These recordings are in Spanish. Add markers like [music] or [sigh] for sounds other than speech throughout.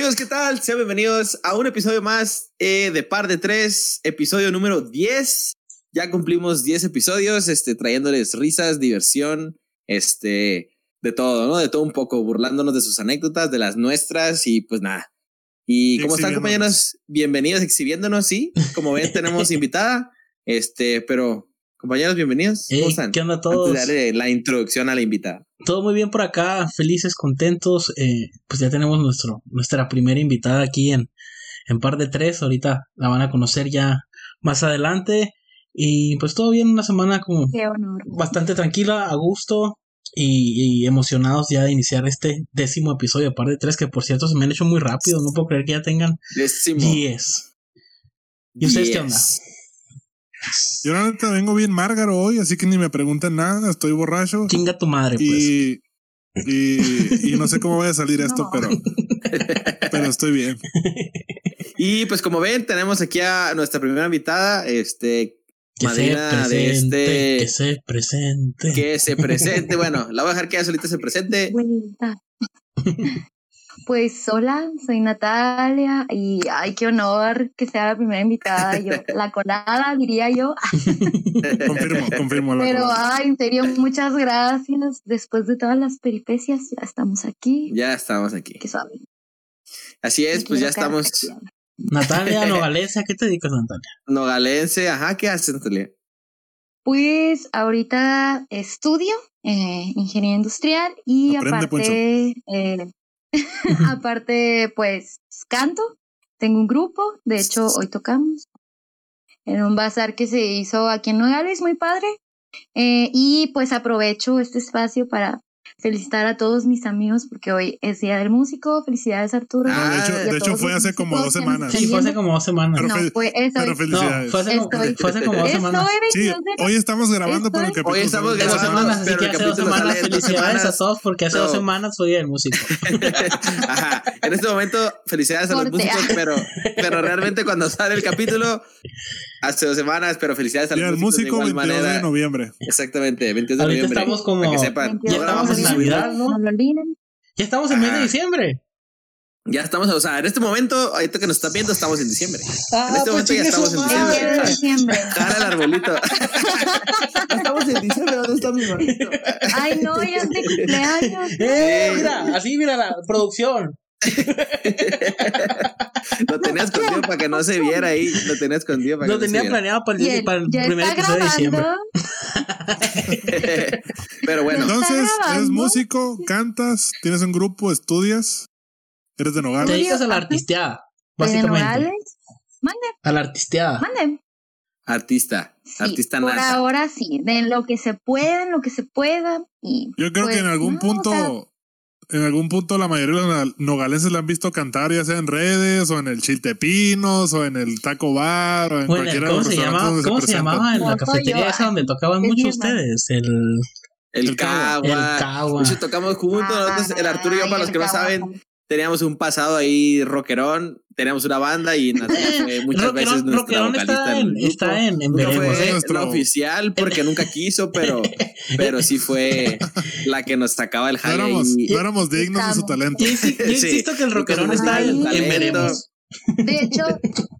Amigos, ¿qué tal? Sean bienvenidos a un episodio más eh, de Par de Tres, episodio número 10. Ya cumplimos 10 episodios, este, trayéndoles risas, diversión, este, de todo, ¿no? De todo un poco, burlándonos de sus anécdotas, de las nuestras y pues nada. ¿Y cómo están, compañeros? Bienvenidos, exhibiéndonos, sí. Como ven, tenemos [laughs] invitada, este, pero Compañeros, bienvenidos. ¿Cómo están? ¿Qué onda todos? Antes de darle la introducción a la invitada. Todo muy bien por acá, felices, contentos. Eh, pues ya tenemos nuestro, nuestra primera invitada aquí en, en par de tres. Ahorita la van a conocer ya más adelante. Y pues todo bien, una semana como bastante tranquila, a gusto y, emocionados ya de iniciar este décimo episodio de par de tres, que por cierto se me han hecho muy rápido. No puedo creer que ya tengan diez. ¿Y ustedes qué onda? Yo realmente vengo bien márgaro hoy, así que ni me pregunten nada, estoy borracho. Chinga tu madre, y, pues. Y, no sé cómo va a salir [laughs] esto, pero, pero estoy bien. Y pues como ven, tenemos aquí a nuestra primera invitada, este, que madrina de este. Que se presente. Que se presente. Bueno, la voy a dejar que ella solita se presente. Pues hola, soy Natalia y ay, qué honor que sea la primera invitada. Yo, [laughs] la colada, diría yo. [laughs] confirmo, confirmo. Pero ay, en serio, muchas gracias. Después de todas las peripecias, ya estamos aquí. Ya estamos aquí. ¿Qué saben? Así es, pues ya estamos. Natalia [laughs] Nogalense, ¿a qué te dedicas, Natalia? Nogalense, ajá, ¿qué haces, Natalia? Pues ahorita estudio eh, ingeniería industrial y aparte eh, Aparte, pues canto, tengo un grupo, de hecho hoy tocamos en un bazar que se hizo aquí en Nogales, muy padre. Eh, y pues aprovecho este espacio para felicitar a todos mis amigos porque hoy es Día del Músico. Felicidades, Arturo. Ah, de hecho, de hecho fue hace como dos semanas. Sí, fue hace como dos semanas. no, fue, pero felicidades. No, fue, hace como, fue hace como dos semanas. Sí, hoy estamos grabando, pero el capítulo Hoy estamos grabando, dos semanas, así que hace dos semanas. Felicidades a todos porque hace dos semanas fue Día del Músico. [laughs] Ajá. En este momento, felicidades a los músicos, pero, pero realmente cuando sale el capítulo, hace dos semanas, pero felicidades a los músicos. músico, de 22 de noviembre. Exactamente, 22 de noviembre. estamos como. Para que sepan. Ya estamos en Navidad, ¿no? Ya estamos en mes de diciembre. Ya estamos, o sea, en este momento, ahorita que nos está viendo, estamos en diciembre. Ah, en este pues momento ya estamos en diciembre. En diciembre. Jara el arbolito. [laughs] estamos en diciembre, ¿dónde está mi arbolito? Ay, no, ya es de cumpleaños. Eh, mira, así mira la producción. [laughs] lo tenía escondido para que no se viera ahí. Lo tenía escondido para lo que no tenía planeado para el, para el primer episodio de diciembre. [laughs] Pero bueno. Entonces, eres músico, cantas, tienes un grupo, estudias, eres de Nogales. Te dedicas a la artisteada, básicamente. ¿De Nogales? Mande. A la artisteada. Mande. Artista, artista Por nasa. ahora sí, de lo que se pueda, en lo que se pueda. Y Yo creo pues, que en algún no, punto, o sea, en algún punto la mayoría de los nogalenses la han visto cantar, ya sea en redes, o en el Chiltepinos, o en el Taco Bar, o en Bueno, cualquiera ¿cómo se, donde ¿cómo se se llamaba en la cafetería esa donde tocaban mucho ustedes? El, El El Cagua. el Cagua. Tocamos juntos. Nosotros, el Arturo y yo, para los que no saben, teníamos un pasado ahí rockerón. Teníamos una banda y Natalia [laughs] fue muchas veces nuestra Rockerón vocalista está en, está en, veremos, fue ¿eh? Nuestro- la oficial porque nunca quiso, pero, [laughs] pero sí fue la que nos sacaba el No jale. éramos, ahí. no éramos dignos de su talento. Yo, insi- yo [laughs] Sí. insisto que el rockerón está en, en veremos. De hecho,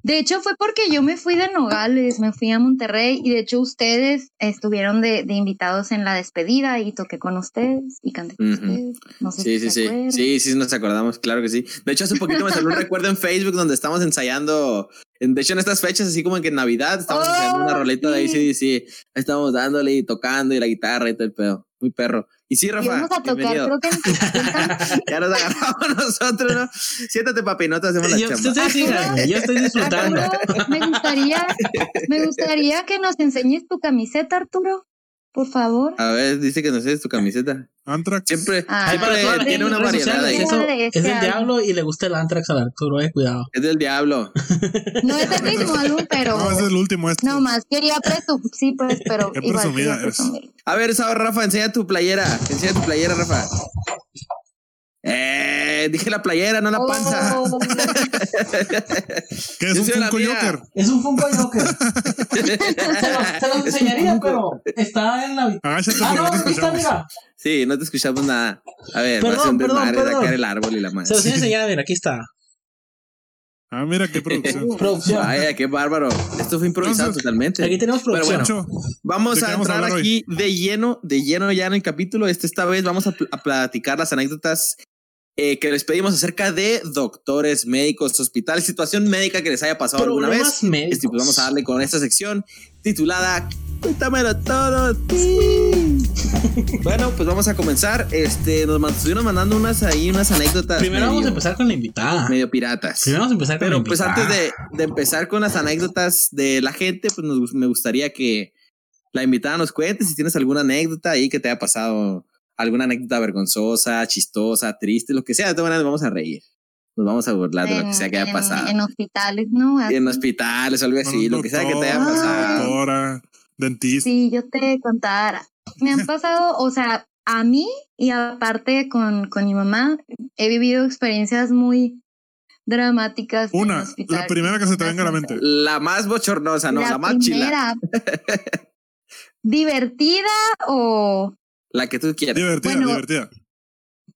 de hecho fue porque yo me fui de Nogales, me fui a Monterrey y de hecho ustedes estuvieron de, de invitados en la despedida y toqué con ustedes y canté con ustedes. No sé Sí, si sí, sí. Sí, sí, nos acordamos, claro que sí. De hecho, hace poquito me salió un [laughs] recuerdo en Facebook donde estamos ensayando. en- De hecho, en estas fechas, así como que en Navidad, estamos Oh, ensayando una roleta de sí. ACDC. Estábamos dándole y tocando y la guitarra y todo el pedo. Muy perro. Y sí, Rafa. Íbamos a tocar, creo que [laughs] Ya nos agarramos nosotros, ¿no? Siéntate, papi, no te hacemos la Yo, chamba. yo estoy disfrutando. Arturo, me gustaría, me gustaría que nos enseñes tu camiseta, Arturo, por favor. A ver, dice que no sé, es tu camiseta. Antrax. Siempre, Ah, siempre todas tiene una variedad ahí. Eso es del diablo y le gusta el Antrax al Arturo, eh, cuidado. Es del diablo. [laughs] No es el mismo álbum, pero No, es el último este. no más quería presumir, sí, pues, pero Qué igual presumida eres. A ver, Sao, Rafa, enseña tu playera. Enseña tu playera, Rafa. Eh, dije la playera, no la panza. Oh, [laughs] ¿Qué es Yo un Funko. Joker? Es un Funko Joker. [laughs] se los, se los enseñaría, pero está en la. Ah, porque no, no está, escuchamos. mira. Sí, no te escuchamos nada. A ver, Perdón, va a ser un desmadre sacar el árbol y la Se madre. los voy a enseñar, mira, aquí está. Ah, mira qué producción. [laughs] producción. Ay, qué bárbaro. Esto fue improvisado Entonces, totalmente. Aquí tenemos Pero producción. bueno, Pancho, vamos ¿de a qué vamos a entrar aquí de lleno, de lleno ya en el capítulo. Este, esta vez vamos a, pl- a platicar las anécdotas eh, que les pedimos acerca de doctores, médicos, hospitales, situación médica que les haya pasado alguna vez. Este, pues vamos a darle con esta sección titulada Cuéntamelo todo. [laughs] bueno, pues vamos a comenzar. Este, nos estuvieron mandando unas ahí, unas anécdotas. Primero vamos a empezar con la invitada. Medio piratas. Primero vamos a empezar con la Pero pues invitada. antes de, de empezar con las anécdotas de la gente, pues nos me gustaría que la invitada nos cuente si tienes alguna anécdota ahí que te haya pasado, alguna anécdota vergonzosa, chistosa, triste, lo que sea. De todas maneras, vamos a reír. Nos vamos a burlar de lo que sea que haya en- pasado. En hospitales, ¿no? En, Así. hospitales o algo así, lo que sea que te haya doctor, pasado. Doctora, dentista. Sí, yo te contara. Me han pasado, o sea, a mí y aparte con, con mi mamá, he vivido experiencias muy dramáticas. en Una, la primera que se te venga a la mente. La más bochornosa, no, la, más chila. primera, [laughs] divertida o La que tú quieras. Divertida, Bueno, divertida.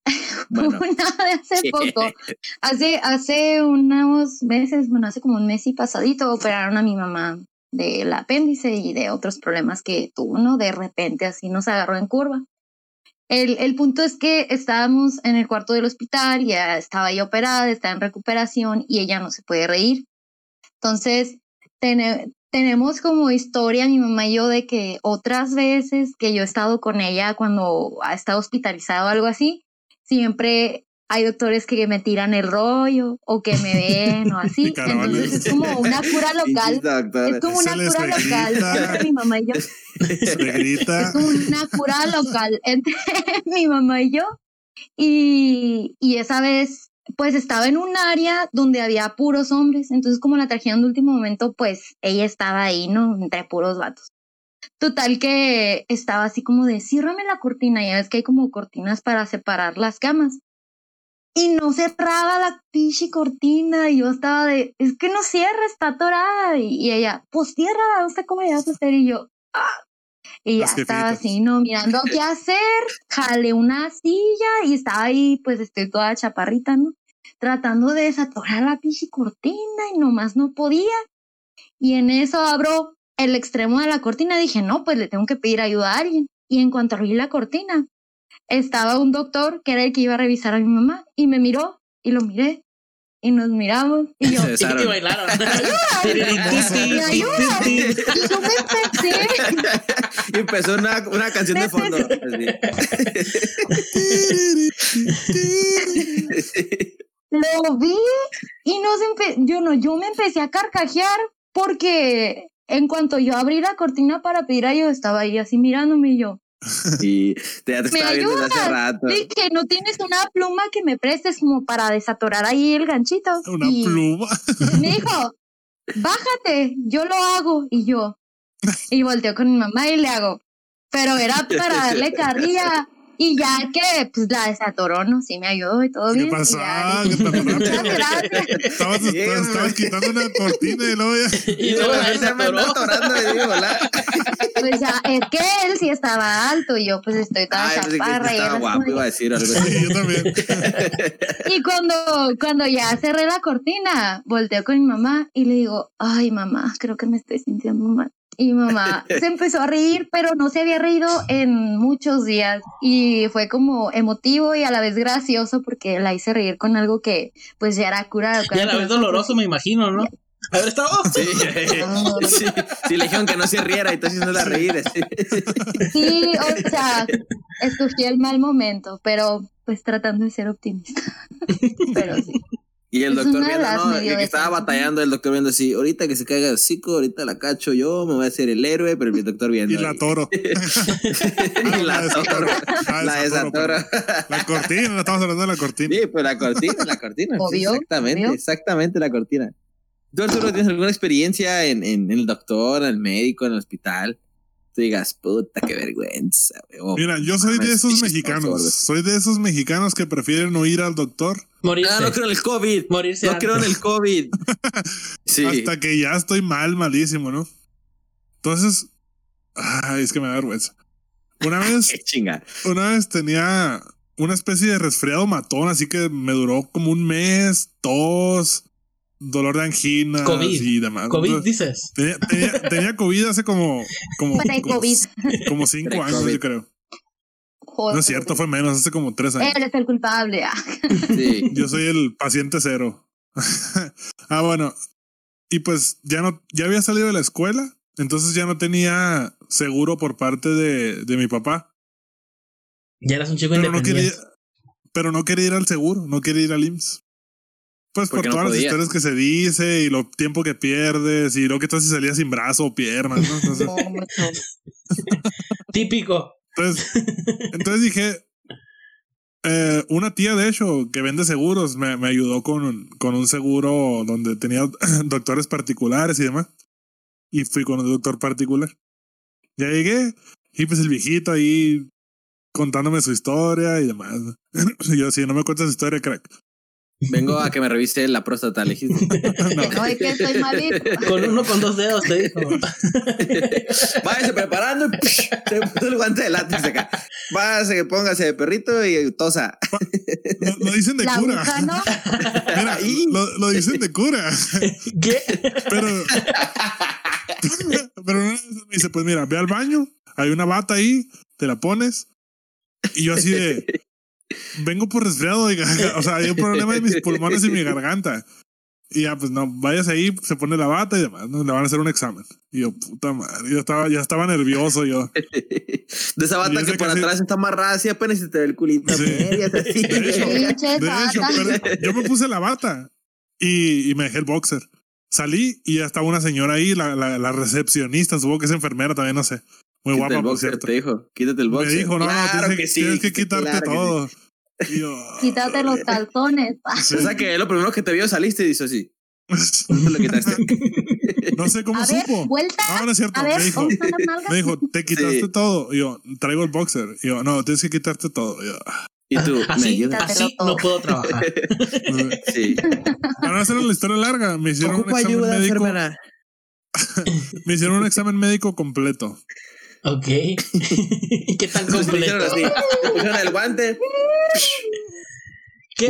[laughs] Bueno, una de hace [laughs] poco. Hace, hace unos meses, bueno, hace como un mes y pasadito, operaron a mi mamá del apéndice y de otros problemas que tuvo, ¿no? De repente así nos agarró en curva. El, el punto es que estábamos en el cuarto del hospital, ya estaba ya operada, está en recuperación y ella no se puede reír. Entonces, tenemos como historia mi mamá y yo de que otras veces que yo he estado con ella cuando ha estado hospitalizada o algo así, siempre hay doctores que me tiran el rollo o que me ven o [laughs] así. Entonces es como una cura [laughs] local. Es como una cura local entre mi mamá y yo. Es como una cura local [laughs] entre mi mamá y yo. Y, y esa vez, pues estaba en un área donde había puros hombres. Entonces, como la trajeron de último momento, pues ella estaba ahí, ¿no? Entre puros vatos. Total que estaba así como de, ciérrame la cortina. Ya ves que hay como cortinas para separar las camas. Y no cerraba la pinche cortina. Y yo estaba de, es que no cierra, está atorada. Y, ella, pues cierra, no sé cómo le vas a hacer. Y yo, ah. Y ya estaba así, no, mirando qué hacer. Jalé una silla y estaba ahí, pues estoy toda chaparrita, ¿no? Tratando de desatorar la pinche cortina y nomás no podía. Y en eso abro el extremo de la cortina. Dije, no, pues le tengo que pedir ayuda a alguien. Y en cuanto abrí la cortina, estaba un doctor que era el que iba a revisar a mi mamá y me miró y lo miré y nos miramos y yo, Y bailaron. ayuda. Y yo me empecé, [laughs] Y empezó una, una canción de fondo. [laughs] lo vi y nos empe yo no, yo me empecé a carcajear porque en cuanto yo abrí la cortina para pedir ayuda, estaba ahí así mirándome y yo, Y te, ya te ¿Me estaba viendo desde hace ayudas? rato. dije, no tienes una pluma que me prestes como para desatorar ahí el ganchito. Una y pluma. me dijo, bájate, yo lo hago. Y yo, y volteo con mi mamá y le hago, pero era [laughs] para darle carrilla. Y ya que pues la desatoró, ¿no? Sí me ayudó y todo ¿Qué bien. y pasó? ya ¿Qué [laughs] Muchas gracias. Estabas, estabas quitando una cortina y luego ya. Y luego la se me atorando, le digo, hola. Pues ya, es que él sí estaba alto y yo pues estoy toda Ay, chaparra. y estaba guapo, iba a decir algo Sí, yo también. [laughs] Y cuando, cuando ya cerré la cortina, volteo con mi mamá y le digo, ay mamá, creo que me estoy sintiendo mal. Y mi mamá [laughs] se empezó a reír, pero no se había reído en muchos días. Y fue como emotivo y a la vez gracioso porque la hice reír con algo que pues ya era cura. Y a la vez doloroso, me imagino, ¿no? Haber estado. Sí, [laughs] sí, sí, le dijeron que no se riera y entonces no la reír. así. Sí, o sea, escogí el mal momento, pero pues tratando de ser optimista. [laughs] Pero sí. Y el Es doctor viendo, ¿no? medio Que, estaba batallando, el doctor viendo así, ahorita que se caiga el hocico, ahorita la cacho yo, me voy a hacer el héroe, pero el doctor viendo. Y la toro. [laughs] [laughs] y la toro. Ah, La desatoro. La cortina, no estamos hablando de la cortina. Sí, pues la cortina, la cortina. sí, Obvio, exactamente, obvio. exactamente la cortina. ¿Tú, Arturo, tienes alguna experiencia en, en, en el doctor, en el médico, en el hospital? Tú digas, puta, qué vergüenza. Oh, Mira, yo soy de esos mexicanos. Soy de esos mexicanos que prefieren no ir al doctor Morirse. Ah, no creo en el COVID. Morirse. No creo en el COVID. [laughs] Sí. hasta que ya estoy mal, malísimo, ¿no? Entonces, ay, es que me da vergüenza. Una [laughs] vez, Qué chinga. una vez tenía una especie de resfriado matón, así que me duró como un mes, tos, dolor de angina COVID. y demás. COVID, Entonces, dices. tenía, tenía, tenía COVID hace como, como, [laughs] como, cinco años, yo creo. Joder. No es cierto, fue menos, hace como tres años. Eres el culpable. ah. Sí. [laughs] Yo soy el paciente cero. [laughs] ah, bueno. Y pues ya no, ya había salido de la escuela, entonces ya no tenía seguro por parte de, de mi papá. Ya eras un chico Pero no quería, independiente. pero no quería ir al seguro, no quería ir al IMSS. Pues por Porque no todas las historias que se dice y lo tiempo que pierdes y lo que tal si salías sin brazo o piernas, ¿no? [laughs] Entonces. [laughs] Típico. entonces, entonces dije, eh, una tía de hecho que vende seguros me, me ayudó con, un- con un seguro donde tenía [coughs] doctores particulares y demás. Y fui con un doctor particular. Ya llegué y pues el viejito ahí contándome su historia y demás. [coughs] Y yo, si no me cuentas su historia, crack. Vengo a que me revise la próstata, le dijiste. [laughs] No. Que estoy malito. Con uno con dos dedos te dijo. [laughs] Váyase preparando y psh, se puso el guante de látex acá. Váyase, póngase de perrito y tosa. Lo, lo dicen de La cura. aguja, ¿no? Mira, lo, lo dicen de cura. ¿Qué? Pero. pero una vez me dice: Pues mira, ve al baño, hay una bata ahí, te la pones. Y yo así de. Vengo por resfriado, oiga. [laughs] O sea, hay un problema en mis pulmones y mi garganta. Y ya, pues no, vayas ahí, se pone la bata y demás, ¿no? Le van a hacer un examen. Y yo, puta madre, yo estaba, ya estaba nervioso yo. [laughs] De esa bata que por casi- atrás está amarrada así apenas se te ve el culito. Sí. [laughs] así. De hecho, De hecho, pero yo me puse la bata y, y me dejé el boxer. Salí y ya estaba una señora ahí, la, la, la recepcionista, supongo que es enfermera también, no sé. Muy Quítate guapa, el por boxer, cierto. te dijo. Quítate el Me boxer. dijo, no, claro tienes, que que, sí. tienes que quitarte claro que sí. todo. Y yo, [laughs] Quítate los calzones. sí. O sea que lo primero que te vio saliste y dice así. Lo quitaste. [laughs] no sé cómo A ver, supo. vuelta. No, no es cierto. A ver, me dijo, me dijo, te quitaste Sí. todo. Y yo, traigo el boxer. Y yo, no, tienes que quitarte todo. Y yo, "Ah". Y tú, [laughs] ¿me Así, ayudas? así no puedo trabajar. Sí. para no hacer la historia larga, me hicieron un Ocupa examen ayuda, médico. Me hicieron un examen médico completo. Ok. ¿Y [laughs] qué tan completo? así. Pusieron el guante. ¿Qué,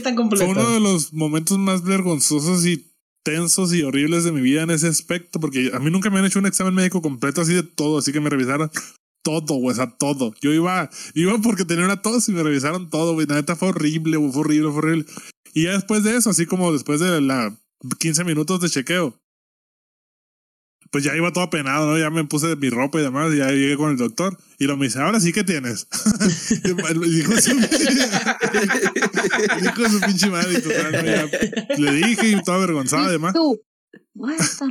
tan Fue uno de completo? los momentos más vergonzosos y tensos y horribles de mi vida en ese aspecto, porque a mí nunca me han hecho un examen médico completo así de todo, así que me revisaron todo, güey, o sea, todo. Yo iba, iba porque tenía una tos y me revisaron todo, güey, la neta fue horrible, güey, fue horrible, fue horrible. Y ya después de eso, así como después de la 15 minutos de chequeo, pues ya iba todo apenado, ¿no? Ya me puse mi ropa y demás, y ya llegué con el doctor y lo me dice, ahora sí que tienes. [laughs] y dijo su, [laughs] dijo su pinche madre le dije y todo avergonzado y demás. Tú. Voy a estar-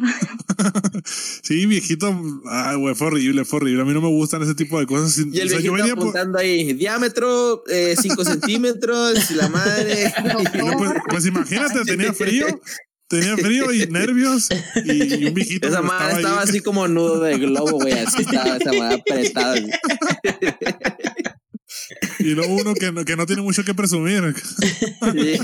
Sí, viejito, ay, güey, fue horrible, fue horrible. A mí no me gustan ese tipo de cosas. Y el O sea, yo viejito venía por- apuntando ahí, diámetro 5 [laughs] centímetros, y la madre. no, pues, pues imagínate, tenía frío, tenía frío y nervios y, un viejito. Esa madre estaba así como nudo de globo, güey. Así estaba esa madre apretada. [laughs] Y luego uno que no, que no tiene mucho que presumir. Sí. [laughs]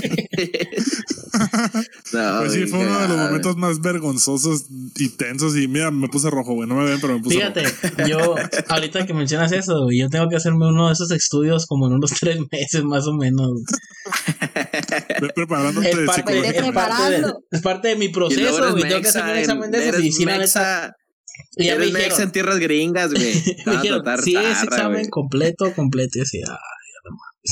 No, Pues sí, fue uno de los momentos más vergonzosos y tensos. Y mira, me puse rojo, güey. No me ven, pero me puse Fíjate, rojo. yo, ahorita que mencionas eso, güey, yo tengo que hacerme uno de esos estudios como en unos [laughs] tres meses más o menos. Ve preparándote Es de parte, psicología. es parte de, es parte de mi Y proceso, güey. Tengo que hacerme un examen de esos eres y sí, ya me dijeron, en tierras gringas, güey. [laughs] Me dijeron, tratar si es examen completo, completo, y así, ah, [laughs]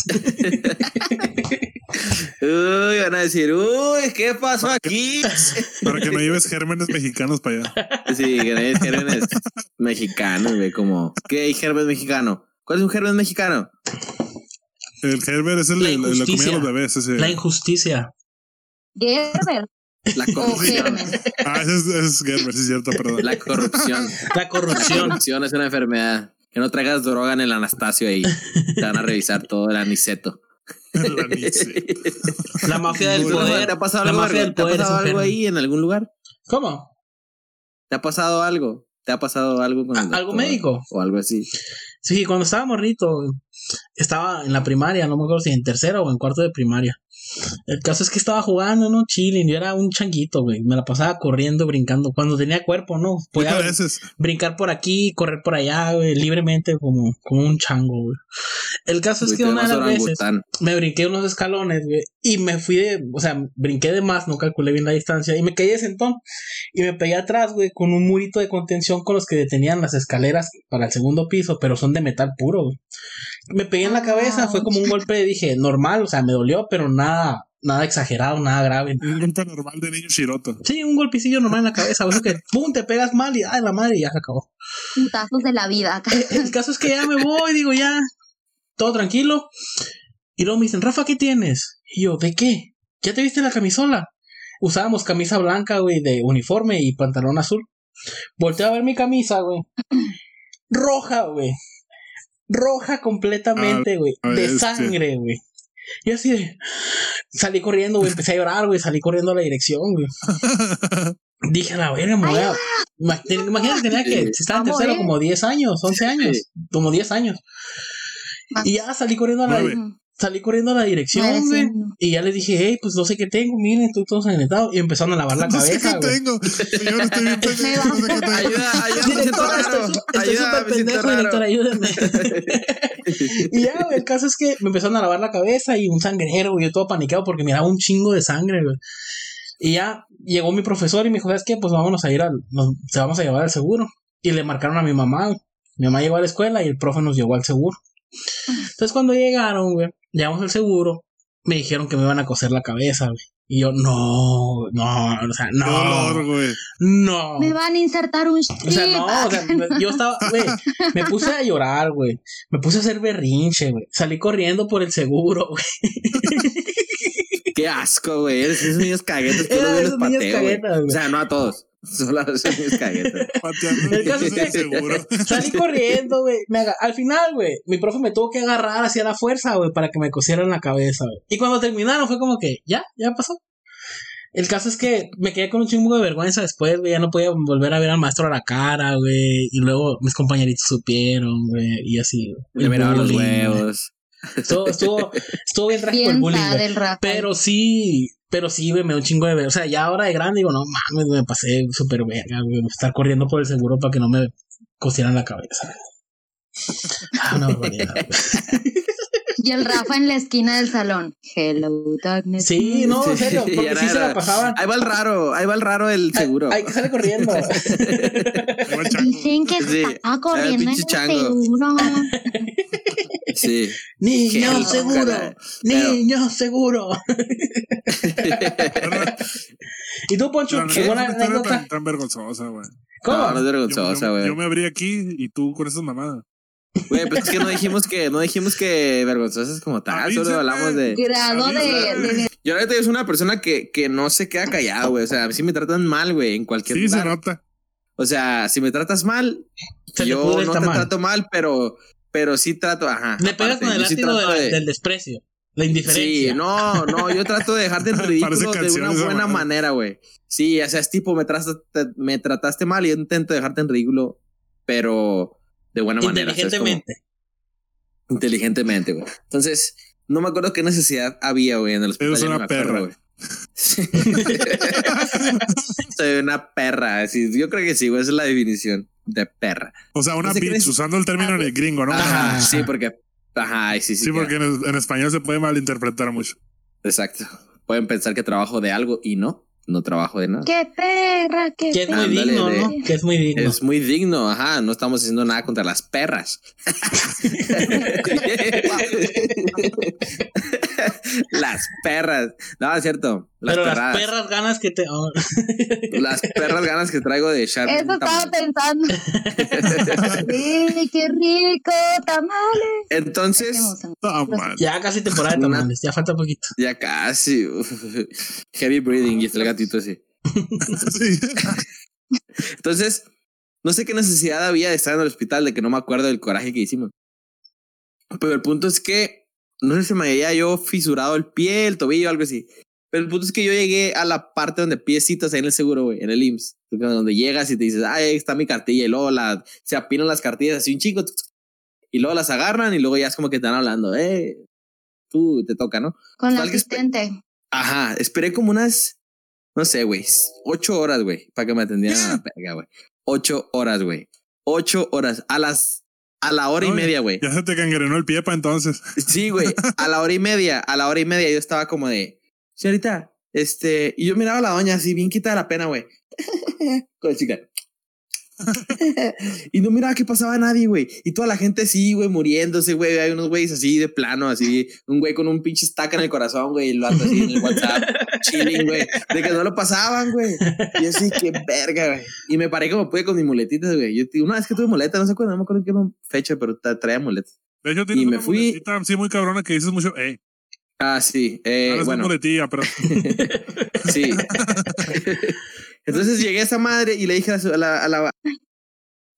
Uy, van a decir, uy, ¿qué pasó aquí? [laughs] Para que no lleves gérmenes mexicanos para allá. Sí, que no hay gérmenes mexicanos, güey, como, ¿qué hay germen mexicano? ¿Cuál es un germen mexicano? El Gerber es el La de la comida de los bebés. Ese. la injusticia. Gerber La corrupción. Ah, ese es, ese es Gerber, sí, es cierto, perdón. La corrupción. La La corrupción. corrupción es una enfermedad. Que no traigas droga en el Anastasio ahí. Te van a revisar todo el aniceto. La mafia del Muy ¿Te poder. ha pasado La algo, mafia del ¿te ha poder pasado algo ahí en algún lugar? ¿Cómo? ¿Te ha pasado algo? ¿Te ha pasado algo con el ¿Algo doctor? médico? O algo así. Sí, cuando estaba morrito, estaba en la primaria, no me acuerdo si en tercero o en cuarto de primaria. El caso es que estaba jugando, ¿no? Chilling, yo era un changuito, güey. Me la pasaba corriendo, brincando. Cuando tenía cuerpo, ¿no? Podía veces. brincar por aquí, correr por allá, güey, libremente como, como un chango, güey. El caso es que una de las veces me brinqué unos escalones, güey, y me fui de, o sea, brinqué de más, no calculé bien la distancia, y me caí de sentón, y me pegué atrás, güey, con un murito de contención con los que detenían las escaleras para el segundo piso, pero son de metal puro, güey. Me pegué en la cabeza, fue como un golpe, dije, normal, o sea, me dolió, pero nada, nada exagerado, nada grave. Un golpe normal de niño chiroto. Sí, un golpecillo normal en la cabeza, o sea que, pum, te pegas mal y, ay, la madre, y ya se acabó. Putazos de la vida. El, eh, el caso es que ya me voy, digo, ya, todo tranquilo. Y luego me dicen, Rafa, ¿qué tienes? Y yo, ¿de qué? ¿Ya te viste la camisola? Usábamos camisa blanca, güey, de uniforme y pantalón azul. Volté a ver mi camisa, güey. [clears throat] Roja, güey. Roja completamente, güey. De sangre, güey. Y así de... [gasps] Salí corriendo, güey. Empecé a llorar, güey. Salí corriendo a la dirección, güey. [laughs] Dije, a la verga, me voy a... Imagínate, tenía que... Si estaba en tercero, como 10 años, 11 años. Como 10 años. Y ya salí corriendo a la, salí corriendo a la dirección, güey. Y ya les dije, hey, pues no sé qué tengo, miren, estoy todo sangrentado. Y empezaron a lavar la [laughs] cabeza. [laughs] No sé qué tengo. Señor, estoy bien pendejo. Ayuda, ayuda, Estoy súper pendejo, director, ayúdenme. [laughs] y ya, güey, el caso es que me empezaron a lavar la cabeza y un sangrero, güey. Yo todo paniqueado porque miraba un chingo de sangre, güey. Y ya llegó mi profesor y me dijo, ¿sabes qué? Pues vámonos a ir al. Nos, se vamos a llevar al seguro. Y le marcaron a mi mamá. Mi mamá llegó a la escuela y el profe nos llevó al seguro. Entonces cuando llegaron, güey, llegamos al seguro, me dijeron que me iban a coser la cabeza, güey. Y yo, no, no, o sea, no. güey. No. Me van a insertar un O sea, no, o sea, yo estaba, güey, me puse a llorar, güey. Me puse a hacer berrinche, güey. Salí corriendo por el seguro, güey. Qué asco, güey. Esos niños caguetes. Era esos niños caguetas, güey. O sea, no a todos. Solo los niños caguetas. el caso es que [laughs] salí corriendo, güey. Al final, güey, mi profe me tuvo que agarrar hacia la fuerza, güey, para que me cosieran la cabeza, güey. Y cuando terminaron fue como que, ya, ya pasó. El caso es que me quedé con un chingo de vergüenza después, güey. Ya no podía volver a ver al maestro a la cara, güey. Y luego mis compañeritos supieron, güey. Y así. Me miraban los huevos. Estuvo, estuvo, estuvo bien trágico el bullying. Pero sí, pero sí, güey, me da un chingo de ver. O sea, ya ahora de grande digo, no mames, me pasé súper verga, güey. Estar corriendo por el seguro para que no me cosieran la cabeza. [laughs] Ah, una barbaridad. [laughs] Y el Rafa en la esquina del salón. Hello, darkness. Sí, no, en serio, porque sí se la pasaban. Ahí va el raro, ahí va el raro el seguro. Hay que sale corriendo. [laughs] Dicen que sí. está corriendo en el seguro. Sí. [laughs] Niño seguro. Niño seguro. [laughs] ¿Y tú, Poncho? qué buena anécdota. Tan, tan vergonzosa, güey. ¿Cómo? No, no es vergonzosa, güey. Yo, yo, me abrí aquí y tú con esas mamadas. Güey, pues es que no dijimos que, no dijimos que vergonzosas como tal, solo hablamos de. Grado de, Yo ahorita soy una persona que, que no se queda [laughs] callado, güey. O sea, a mí sí me tratan mal, güey, en cualquier Sí, se nota. O sea, si me tratas mal, yo no te trato mal, pero, pero sí trato, ajá. Le pegas con el látigo del desprecio. La indiferencia. Sí, no, no, yo trato de dejarte [laughs] en ridículo de una buena manera, güey. Sí, o sea, es tipo, me trataste, me trataste mal y yo intento dejarte en ridículo, pero de buena manera. Inteligentemente. inteligentemente, güey. Entonces, no me acuerdo qué necesidad había, güey, en el hospital. Es una perra, güey. [laughs] Soy una perra. yo creo que sí. Esa es la definición de perra. O sea, una bitch, usando el término en el gringo, ¿no? Ajá, sí, porque. Ajá, sí, sí. Sí, porque en, en, español se puede malinterpretar mucho. Exacto. Pueden pensar que trabajo de algo y no no trabajo de nada. ¡Qué perra! ¡Qué Que es muy digno, ¿no? Que es muy digno. Es muy digno, ajá. No estamos haciendo nada contra las perras. [laughs] las perras. No, es cierto. Las Pero las perras ganas que te. Oh. [laughs] las perras ganas que traigo de Shark. Eso estaba pensando. [laughs] sí, qué rico, tamales. Entonces. ya casi temporada de tamales, ya falta poquito. Ya casi. Heavy breathing y el gatito así. [laughs] [laughs] Entonces, no sé qué necesidad había de estar en el hospital, de que no me acuerdo del coraje que hicimos. Pero el punto es que no sé si me había yo fisurado el pie, el tobillo, algo así. Pero el punto es que yo llegué a la parte donde piecitos ahí en el seguro, güey, en el IMSS. Donde llegas y te dices, ahí está mi cartilla. Y luego la, se apinan las cartillas así un chico. Y luego las agarran y luego ya es como que están hablando, eh, tú te toca, ¿no? Con la asistente. Ajá, esperé como unas, no sé, güey, ocho horas, güey, para que me atendieran a la perga, güey. Ocho horas, güey. Ocho horas. A las A la hora y media, güey. Ya se te cangrenó el pie para entonces. [laughs] Sí, güey. A la hora y media, a la hora y media yo estaba como de, señorita, este, y yo miraba a la doña así, bien quita la pena, güey. [laughs] Con chica. [laughs] y no miraba que pasaba nadie, güey. Y toda la gente así, güey, muriéndose, güey. Hay unos güeyes así de plano, así. Un güey con un pinche estaca en el corazón, güey. Y lo hace así en el WhatsApp, [laughs] chilling, güey. De que no lo pasaban, güey. Y yo así, qué verga, güey. Y me paré como pude con mis muletitas, güey. Yo una vez que tuve muleta, no sé cuándo, no me acuerdo qué fecha, pero traía muletas. De hecho, y me fui. Sí, muy cabrona que dices mucho, eh. Ah, sí. Eh, no, bueno. muletilla, pero. [laughs] sí. Entonces llegué a esa madre y le dije a la, a la,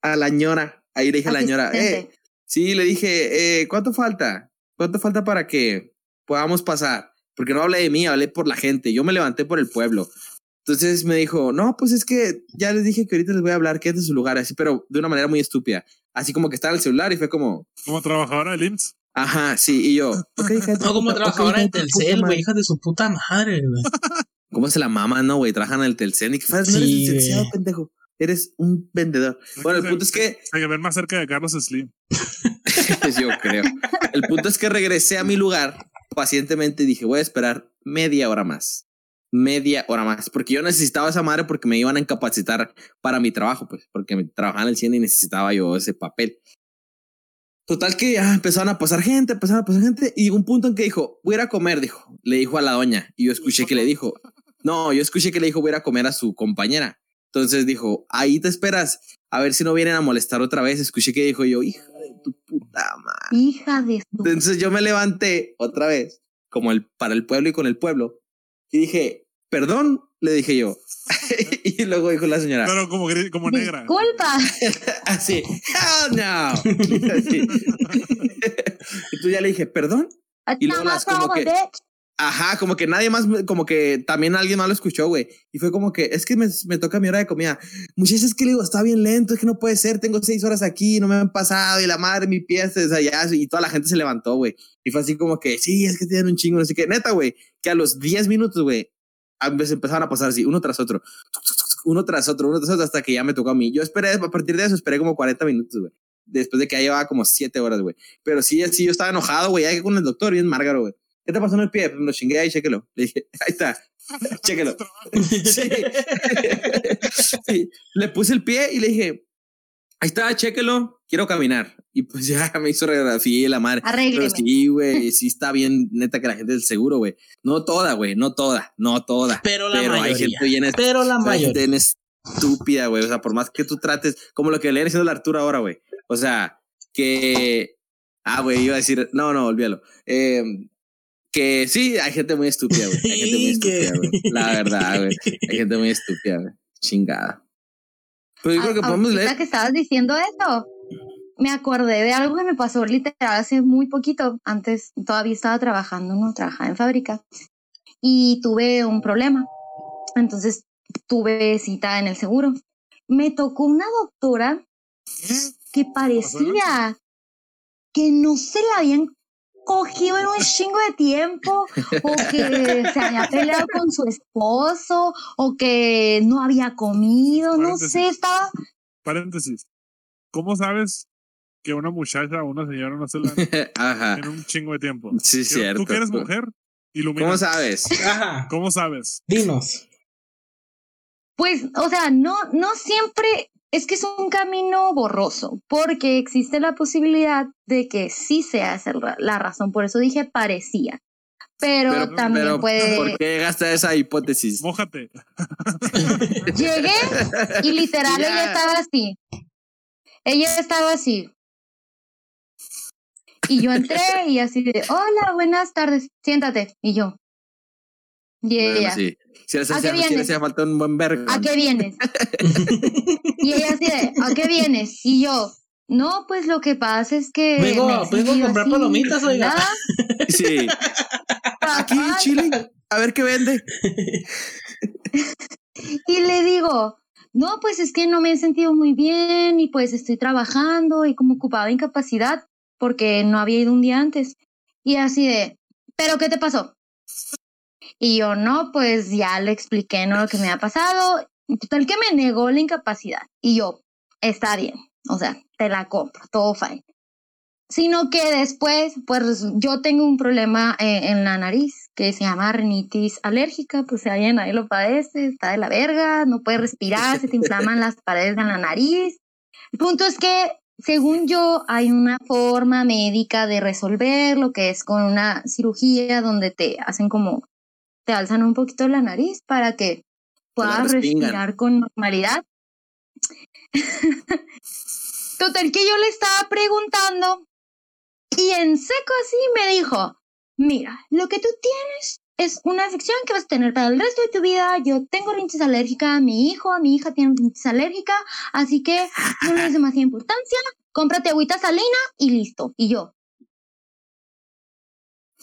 a la ñora, ahí le dije a la ñora, eh, sí, le dije, eh, ¿cuánto falta? ¿Cuánto falta para que podamos pasar? Porque no hablé de mí, hablé por la gente, yo me levanté por el pueblo. Entonces me dijo, no, pues es que ya les dije que ahorita les voy a hablar, que es de su lugar, así, pero de una manera muy estúpida. Así como que estaba en el celular y fue como... ¿Como trabajadora del IMSS? Ajá, sí, y yo... [laughs] no, como trabajadora de Telcel, güey, hija de su puta madre, güey. [laughs] ¿Cómo se la mama, no, güey? Trabajan en el Telcel. ¿Y qué No eres licenciado, pendejo. Eres un vendedor. Bueno, el punto es que. Hay que ver más cerca de Carlos Slim. [laughs] Yo creo. El punto es que regresé a mi lugar pacientemente y dije, voy a esperar media hora más. Media hora más. Porque yo necesitaba esa madre porque me iban a incapacitar para mi trabajo, pues. Porque trabajaba en el cine y necesitaba yo ese papel. Total que ya empezaron a pasar gente, empezaron a pasar gente. Y un punto en que dijo, voy a ir a comer, dijo. Le dijo a la doña. Y yo escuché que le dijo, no, yo escuché que le dijo voy a ir a comer a su compañera. Entonces dijo, ahí te esperas, a ver si no vienen a molestar otra vez. Escuché que dijo yo, hija de tu puta madre. Hija de tu... Entonces yo me levanté otra vez, como el, para el pueblo y con el pueblo, y dije, perdón, le dije yo. [laughs] y luego dijo la señora. Pero como, como negra. Culpa. [laughs] Así, hell no. [laughs] Así. Entonces ya le dije, perdón. Y luego las como que, Ajá, como que nadie más, como que también alguien más lo escuchó, güey. Y fue como que, es que me, toca mi hora de comida. Muchachos, que le digo, está bien lento, es que no puede ser, tengo seis horas aquí, no me han pasado, y la madre, mi pie está allá, y toda la gente se levantó, güey. Y fue así como que, sí, es que tienen un chingo, así que, neta, güey, que a los diez minutos, güey, empezaron a pasar así, uno tras otro, uno tras otro, uno tras otro, hasta que ya me tocó a mí. Yo esperé, a partir de eso, esperé como 40 minutos, güey. Después de que ya llevaba como siete horas, güey. Pero sí, sí, yo estaba enojado, güey, ya que con el doctor, bien márgaro, güey. ¿Qué te pasó en el pie? Me lo chingué ahí, chéquelo. Le dije, [laughs] ahí está. [laughs] Chéquelo. [laughs] sí. Le puse el pie y le dije, ahí está, chéquelo, quiero caminar. Y pues ya me hizo radiografía y la madre. Arrégleme. Pero sí, güey, sí está bien, neta, que la gente del seguro, güey. No toda, güey, no toda, no toda. Pero la pero mayoría. Hay gente bien pero la mayoría. Gente estúpida, güey. O sea, por más que tú trates, como lo que le diciendo la Arturo ahora, güey. O sea, que. Ah, güey, iba a decir, no, no, olvídalo. Eh, que sí, hay gente muy estúpida, güey. Hay gente muy estúpida, güey. La verdad, güey. Hay [laughs] gente muy estúpida, güey. Chingada. Pero yo creo que podemos leer. que estabas diciendo eso, me acordé de algo que me pasó literal hace muy poquito. Antes todavía estaba trabajando, ¿no? Trabajaba en fábrica. Y tuve un problema. Entonces tuve cita en el seguro. Me tocó una doctora que parecía que no se la habían cogido en un chingo de tiempo, o que se había peleado con su esposo, o que no había comido, no sé, estaba... Paréntesis. ¿Cómo sabes que una muchacha o una señora no se la [laughs] en un chingo de tiempo? Sí, cierto. Tú que eres mujer, ilumina. ¿Cómo sabes? Ajá. ¿Cómo sabes? Dinos. Pues, o sea, no, no siempre es que es un camino borroso, porque existe la posibilidad de que sí sea la razón, por eso dije parecía. Pero, también puede. ¿Por qué llegaste esa hipótesis? Mójate. [laughs] Llegué y literal ella estaba así. Ella estaba así. Y yo entré y así de, hola, buenas tardes, siéntate. Y yo. Y ella. sí. Si le hacía, falta un buen vergo. ¿A qué vienes? y ella así de, ¿a qué vienes? Y yo, no, pues lo que pasa es que. Vengo, vengo a comprar palomitas, oiga. Sí. Aquí en Chile, a ver qué vende. y le digo, no, pues es que no me he sentido muy bien y pues estoy trabajando y como ocupaba incapacidad porque no había ido un día antes. Y así de, ¿pero qué te pasó? Y yo, no, pues ya le expliqué ¿no? lo que me ha pasado. Total que me negó la incapacidad. Y yo, está bien, o sea, te la compro, todo fine. sino que después, pues yo tengo un problema eh, en la nariz que se llama rinitis alérgica, pues si alguien ahí lo padece, está de la verga, no puede respirar, se te inflaman las paredes de la nariz. El punto es que, según yo, hay una forma médica de resolver lo que es con una cirugía donde te hacen como, te alzan un poquito la nariz para que puedas respirar con normalidad. [laughs] Total que yo le estaba preguntando y en seco así me dijo, mira, lo que tú tienes es una afección que vas a tener para el resto de tu vida. Yo tengo rinitis alérgica, mi hijo, mi hija tiene rinitis alérgica, así que no le des [laughs] demasiada importancia. Cómprate agüita salina y listo. Y yo,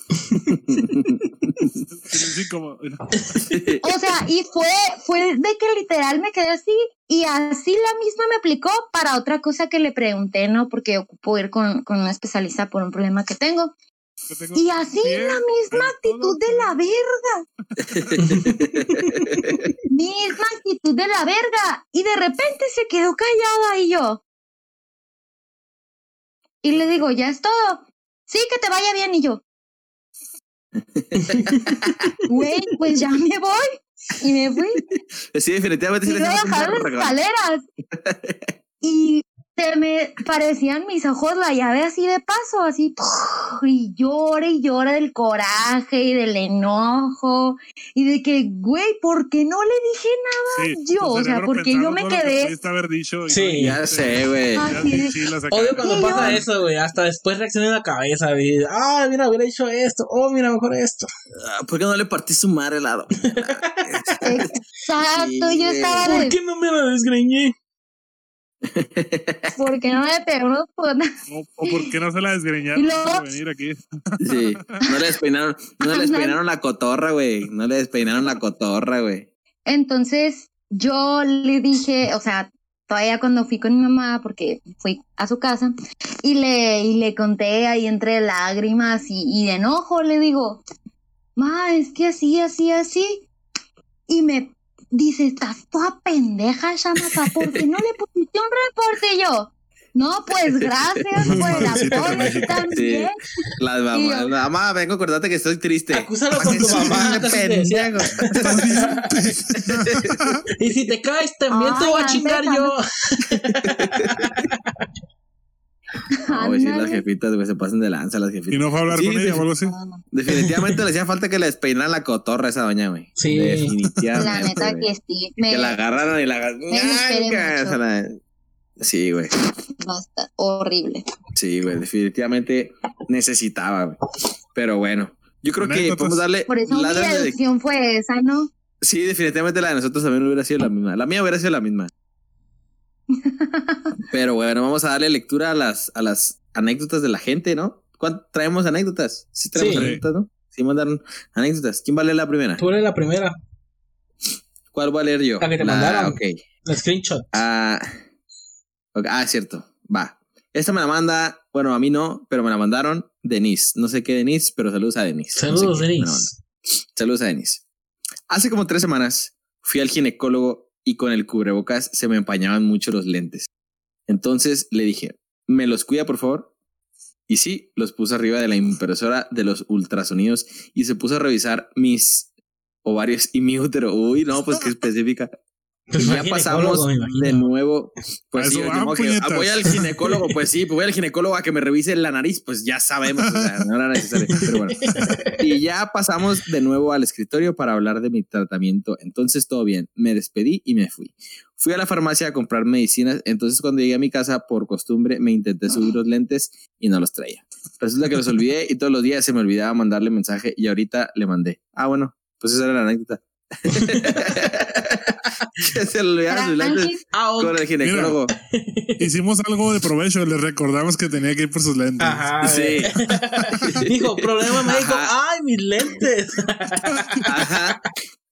[laughs] o sea, y fue, fue de que literal me quedé así y así la misma me aplicó para otra cosa que le pregunté, ¿no? Porque ocupo ir con, con una especialista por un problema que tengo. Y así la misma actitud de la verga. [laughs] misma actitud de la verga. Y de repente se quedó callada y yo. Y le digo, ya es todo. Sí, que te vaya bien. Y yo, [laughs] Güey, pues ya me voy. Y me fui. Sí, definitivamente. Y voy a bajar las escaleras. Y [laughs] se me parecían mis ojos la llave así de paso, así, y llora y llora del coraje y del enojo, y de que, güey, ¿por qué no le dije nada yo? O sea, porque yo me quedé. Haber dicho sí, ya sé, güey. Odio cuando pasa eso, güey, hasta después reacciona en la cabeza, güey. Ah, mira, hubiera hecho esto, oh, mira, mejor esto. Ah, ¿Por qué no le partí su madre helado? [laughs] [laughs] Exacto, yo estaba. ¿Por qué no me la desgreñé? [laughs] ¿Por qué no me pegó unos O, por qué no se la desgreñaron [laughs] para venir aquí. Sí, no le despeinaron, [laughs] no le despeinaron la cotorra, güey. No le despeinaron la cotorra, güey. Entonces, yo le dije, o sea, todavía cuando fui con mi mamá, porque fui a su casa, y le, y le conté ahí entre lágrimas y, y de enojo, le digo, ma, es que así, así, así. Y me dice, estás toda pendeja, Shamata, ¿por qué no le pusiste un reporte? yo, no, pues gracias por el apoyo también. La mamá, mamá, vengo, acordate que estoy triste. Acúsalo con tu mamá. pendejo. [laughs] y si te caes, también te voy a chingar yo. [laughs] No, güey, sí, las jefitas, güey, se pasan de lanza las jefitas. ¿Y no fue a hablar con ella o algo así? Definitivamente [laughs] le hacía falta que le despeinara la cotorra a esa doña, güey. Sí. Definitivamente. La neta que sí. que la agarraron y la agarraron. Sí, güey. Basta, horrible. Sí, güey, definitivamente necesitaba, güey. Pero bueno, yo creo que podemos darle. Por eso la mi deducción fue esa, ¿no? Sí, definitivamente la de nosotros también hubiera sido la misma. La mía hubiera sido la misma. Pero bueno, vamos a darle lectura a las, a las anécdotas de la gente, ¿no? ¿Traemos anécdotas? Sí, traemos anécdotas, ¿no? Sí, mandaron anécdotas. ¿Quién va a leer la primera? Tú lees la primera. ¿Cuál voy a leer yo? La que te mandaron. Ok. La screenshot. Ah, ah, cierto. Va. Esta me la manda, bueno, a mí no, pero me la mandaron Denise. No sé qué Denise, pero saludos a Denise. Saludos, Denise. Saludos a Denise. Hace como tres semanas fui al ginecólogo y con el cubrebocas se me empañaban mucho los lentes. Entonces le dije, ¿me los cuida por favor? Y sí, los puse arriba de la impresora de los ultrasonidos y se puso a revisar mis ovarios y mi útero. Uy, no, pues qué específica. [laughs] Pues ya pasamos de nuevo. Pues sí, voy al ginecólogo, pues sí, voy al ginecólogo a que me revise la nariz, pues ya sabemos, o sea, no era necesario, pero bueno. Y ya pasamos de nuevo al escritorio para hablar de mi tratamiento. Entonces todo bien, me despedí y me fui. Fui a la farmacia a comprar medicinas, entonces cuando llegué a mi casa, por costumbre, me intenté subir los lentes y no los traía. Resulta que los olvidé y todos los días se me olvidaba mandarle mensaje y ahorita le mandé. Ah, bueno, pues esa era la anécdota. [laughs] se lo ah, con el ginecólogo. hicimos algo de provecho, le recordamos que tenía que ir por sus lentes. Ajá, [laughs] sí. [laughs] Dijo, problema médico, ay, mis lentes. Ajá.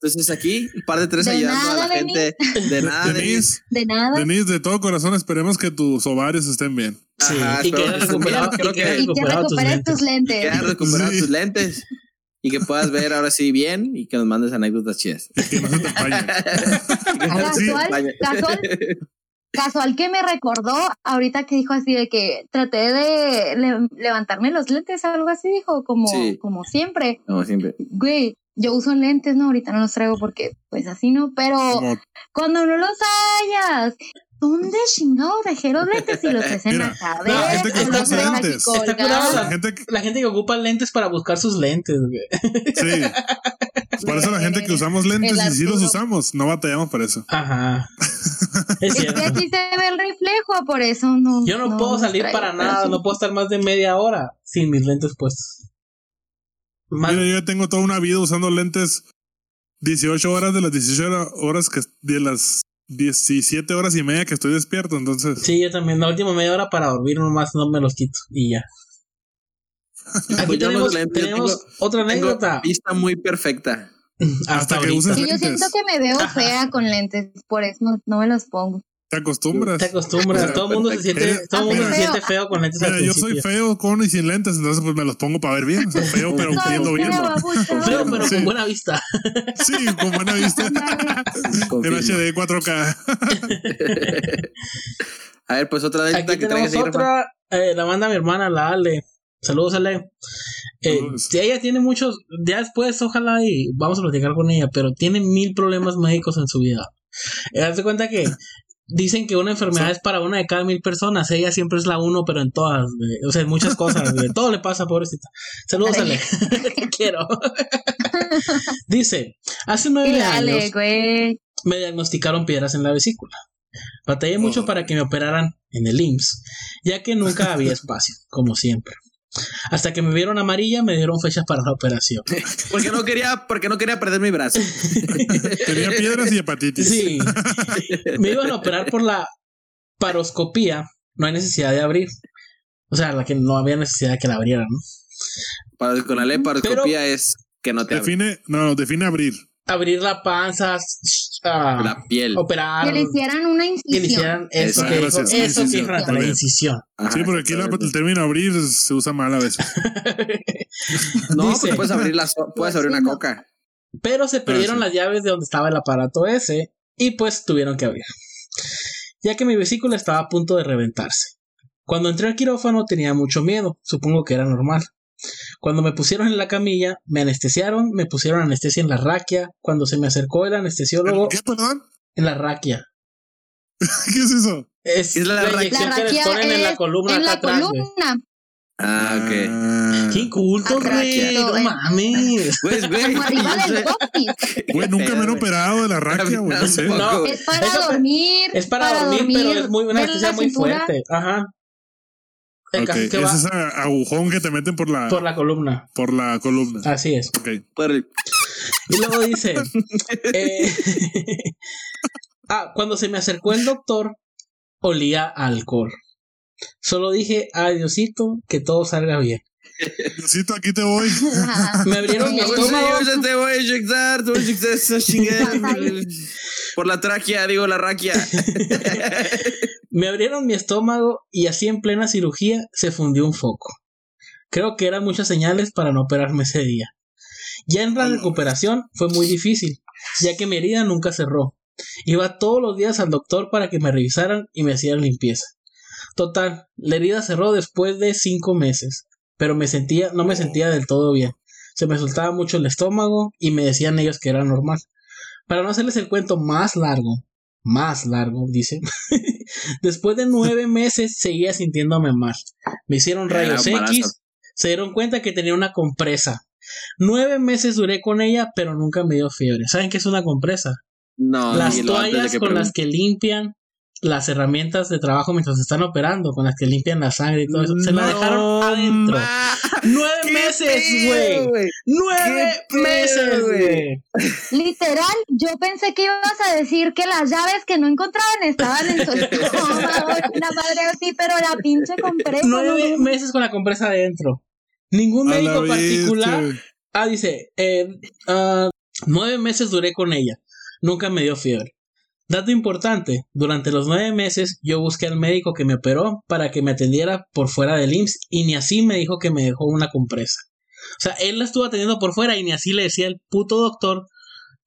Entonces aquí, un par de tres ayudando a la gente. De nada, Denise. De nada. Denise, de todo corazón, esperemos que tus ovarios estén bien. Sí, y que recuperes tus lentes. Que recuperar tus lentes y que puedas ver ahora sí bien y que nos mandes anécdotas chidas. [laughs] Que no se te Casual, casual. casual que me recordó ahorita que dijo así de que traté de levantarme los lentes, algo así dijo, como, como siempre. Como siempre. Güey, yo uso lentes, no, ahorita no los traigo porque pues así no, pero cuando no los hayas, ¿Dónde chingado dejé los lentes y los dejé en la cabeza? La gente que ocupa lentes. la, gente que... la gente que ocupa lentes para buscar sus lentes, güey. Sí. Por eso la gente que usamos lentes y sí los usamos, no batallamos por eso. Ajá. Es, que aquí se ve el reflejo, por eso no. Yo no, puedo salir para nada, no puedo estar más de media hora sin mis lentes puestos. Mira, yo ya tengo toda una vida usando lentes 18 horas de las 18 horas que de las 17 horas y media que estoy despierto, entonces. Sí, yo también. La última media hora para dormir nomás no me los quito y ya. [laughs] Aquí tenemos, tenemos otra anécdota. Vista muy perfecta. [laughs] Hasta, que uses Yo siento que me veo fea con lentes, por eso no me los pongo. Te acostumbras. Te acostumbras. todo el mundo se siente, todo mundo se siente feo con lentes. Mira, yo soy feo con y sin lentes, entonces pues me los pongo para ver bien. [laughs] Feo, pero viendo bien. Feo, pero con buena vista. Sí, con buena vista. [laughs] en HD 4K. A ver, pues otra de que traigas otra, eh, la manda mi hermana, la Ale. Saludos, Ale. Eh, ella tiene muchos, ya después, ojalá y vamos a platicar con ella, pero tiene mil problemas médicos en su vida. Eh, Haz de cuenta que Dicen que una enfermedad es para una de cada mil personas. Ella siempre es la uno, pero en todas. O sea, en muchas [laughs] cosas. Todo le pasa, pobrecita. Saludos, Ale. [laughs] Quiero. [laughs] Dice: Hace nueve años me diagnosticaron piedras en la vesícula. Batallé mucho oh. para que me operaran en el IMSS, ya que nunca había espacio, como siempre. Hasta que me vieron amarilla, me dieron fechas para la operación. [laughs] porque no quería, porque no quería perder mi brazo. [laughs] Tenía piedras y hepatitis. Sí. Me iban a operar por la paroscopía. No hay necesidad de abrir. O sea, la que no había necesidad de que la abrieran, ¿no? Para, con la paroscopía es que no te define, no, define abrir. Abrir la panza, la piel. Operar. Que le hicieran una incisión. Que le hicieran eso, que, dijo, eso que la incisión. sí, porque aquí el término abrir se usa mal a veces. [laughs] no, pues puedes abrir, la, [laughs] puedes abrir una coca. Pero se perdieron las llaves de donde estaba el aparato ese y pues tuvieron que abrir. Ya que mi vesícula estaba a punto de reventarse. Cuando entré al quirófano tenía mucho miedo, supongo que era normal. Cuando me pusieron en la camilla, me anestesiaron, me pusieron anestesia en la raquia. Cuando se me acercó el anestesiólogo. ¿Qué, perdón? En la raquia. [laughs] ¿Qué es eso? Es, la, la, inyección que les ponen en la columna en acá la columna. Ah, ok. Ah. Qué inculto, güey. No mames. Pues, güey. Güey, nunca me han operado de la raquia, güey. No, sé. [laughs] no, es para dormir. Es para, dormir, pero es muy, una anestesia muy fuerte. Ajá. Okay. es ese agujón que te meten por la... Por la columna. Por la columna. Así es. Ok. Y luego dice... eh, ah, cuando se me acercó el doctor, olía alcohol. Solo dije, adiosito, que todo salga bien. Diosito, aquí te voy. me abrieron mi estómago. Yo te voy a inyectar, te voy a inyectar esa chingada. Por la tráquea, digo la raquia. Me abrieron mi estómago y así en plena cirugía se fundió un foco. Creo que eran muchas señales para no operarme ese día. Ya en la recuperación fue muy difícil, ya que mi herida nunca cerró. Iba todos los días al doctor para que me revisaran y me hicieran limpieza. Total, la herida cerró después de cinco meses, pero me sentía, no me sentía del todo bien. Se me soltaba mucho el estómago y me decían ellos que era normal. Para no hacerles el cuento más largo, más largo, dice. [laughs] Después de nueve meses seguía sintiéndome mal. Me hicieron rayos X, se dieron cuenta que tenía una compresa. Nueve meses duré con ella, pero nunca me dio fiebre. ¿Saben qué es una compresa? No, las toallas con las que limpian las herramientas de trabajo mientras están operando, con las que limpian la sangre y todo eso. Se la dejaron adentro. Nueve meses, güey. Nueve meses, güey. Literal, yo pensé que ibas a decir que las llaves que no encontraban estaban en su [laughs] estómago. Una madre así, pero la pinche compresa. Nueve meses con la compresa adentro. Ningún médico particular. Ah, dice, eh, uh, nueve meses duré con ella. Nunca me dio fiebre. Dato importante, durante los nueve meses yo busqué al médico que me operó para que me atendiera por fuera del IMSS y ni así me dijo que me dejó una compresa. O sea, él la estuvo atendiendo por fuera y ni así le decía el puto doctor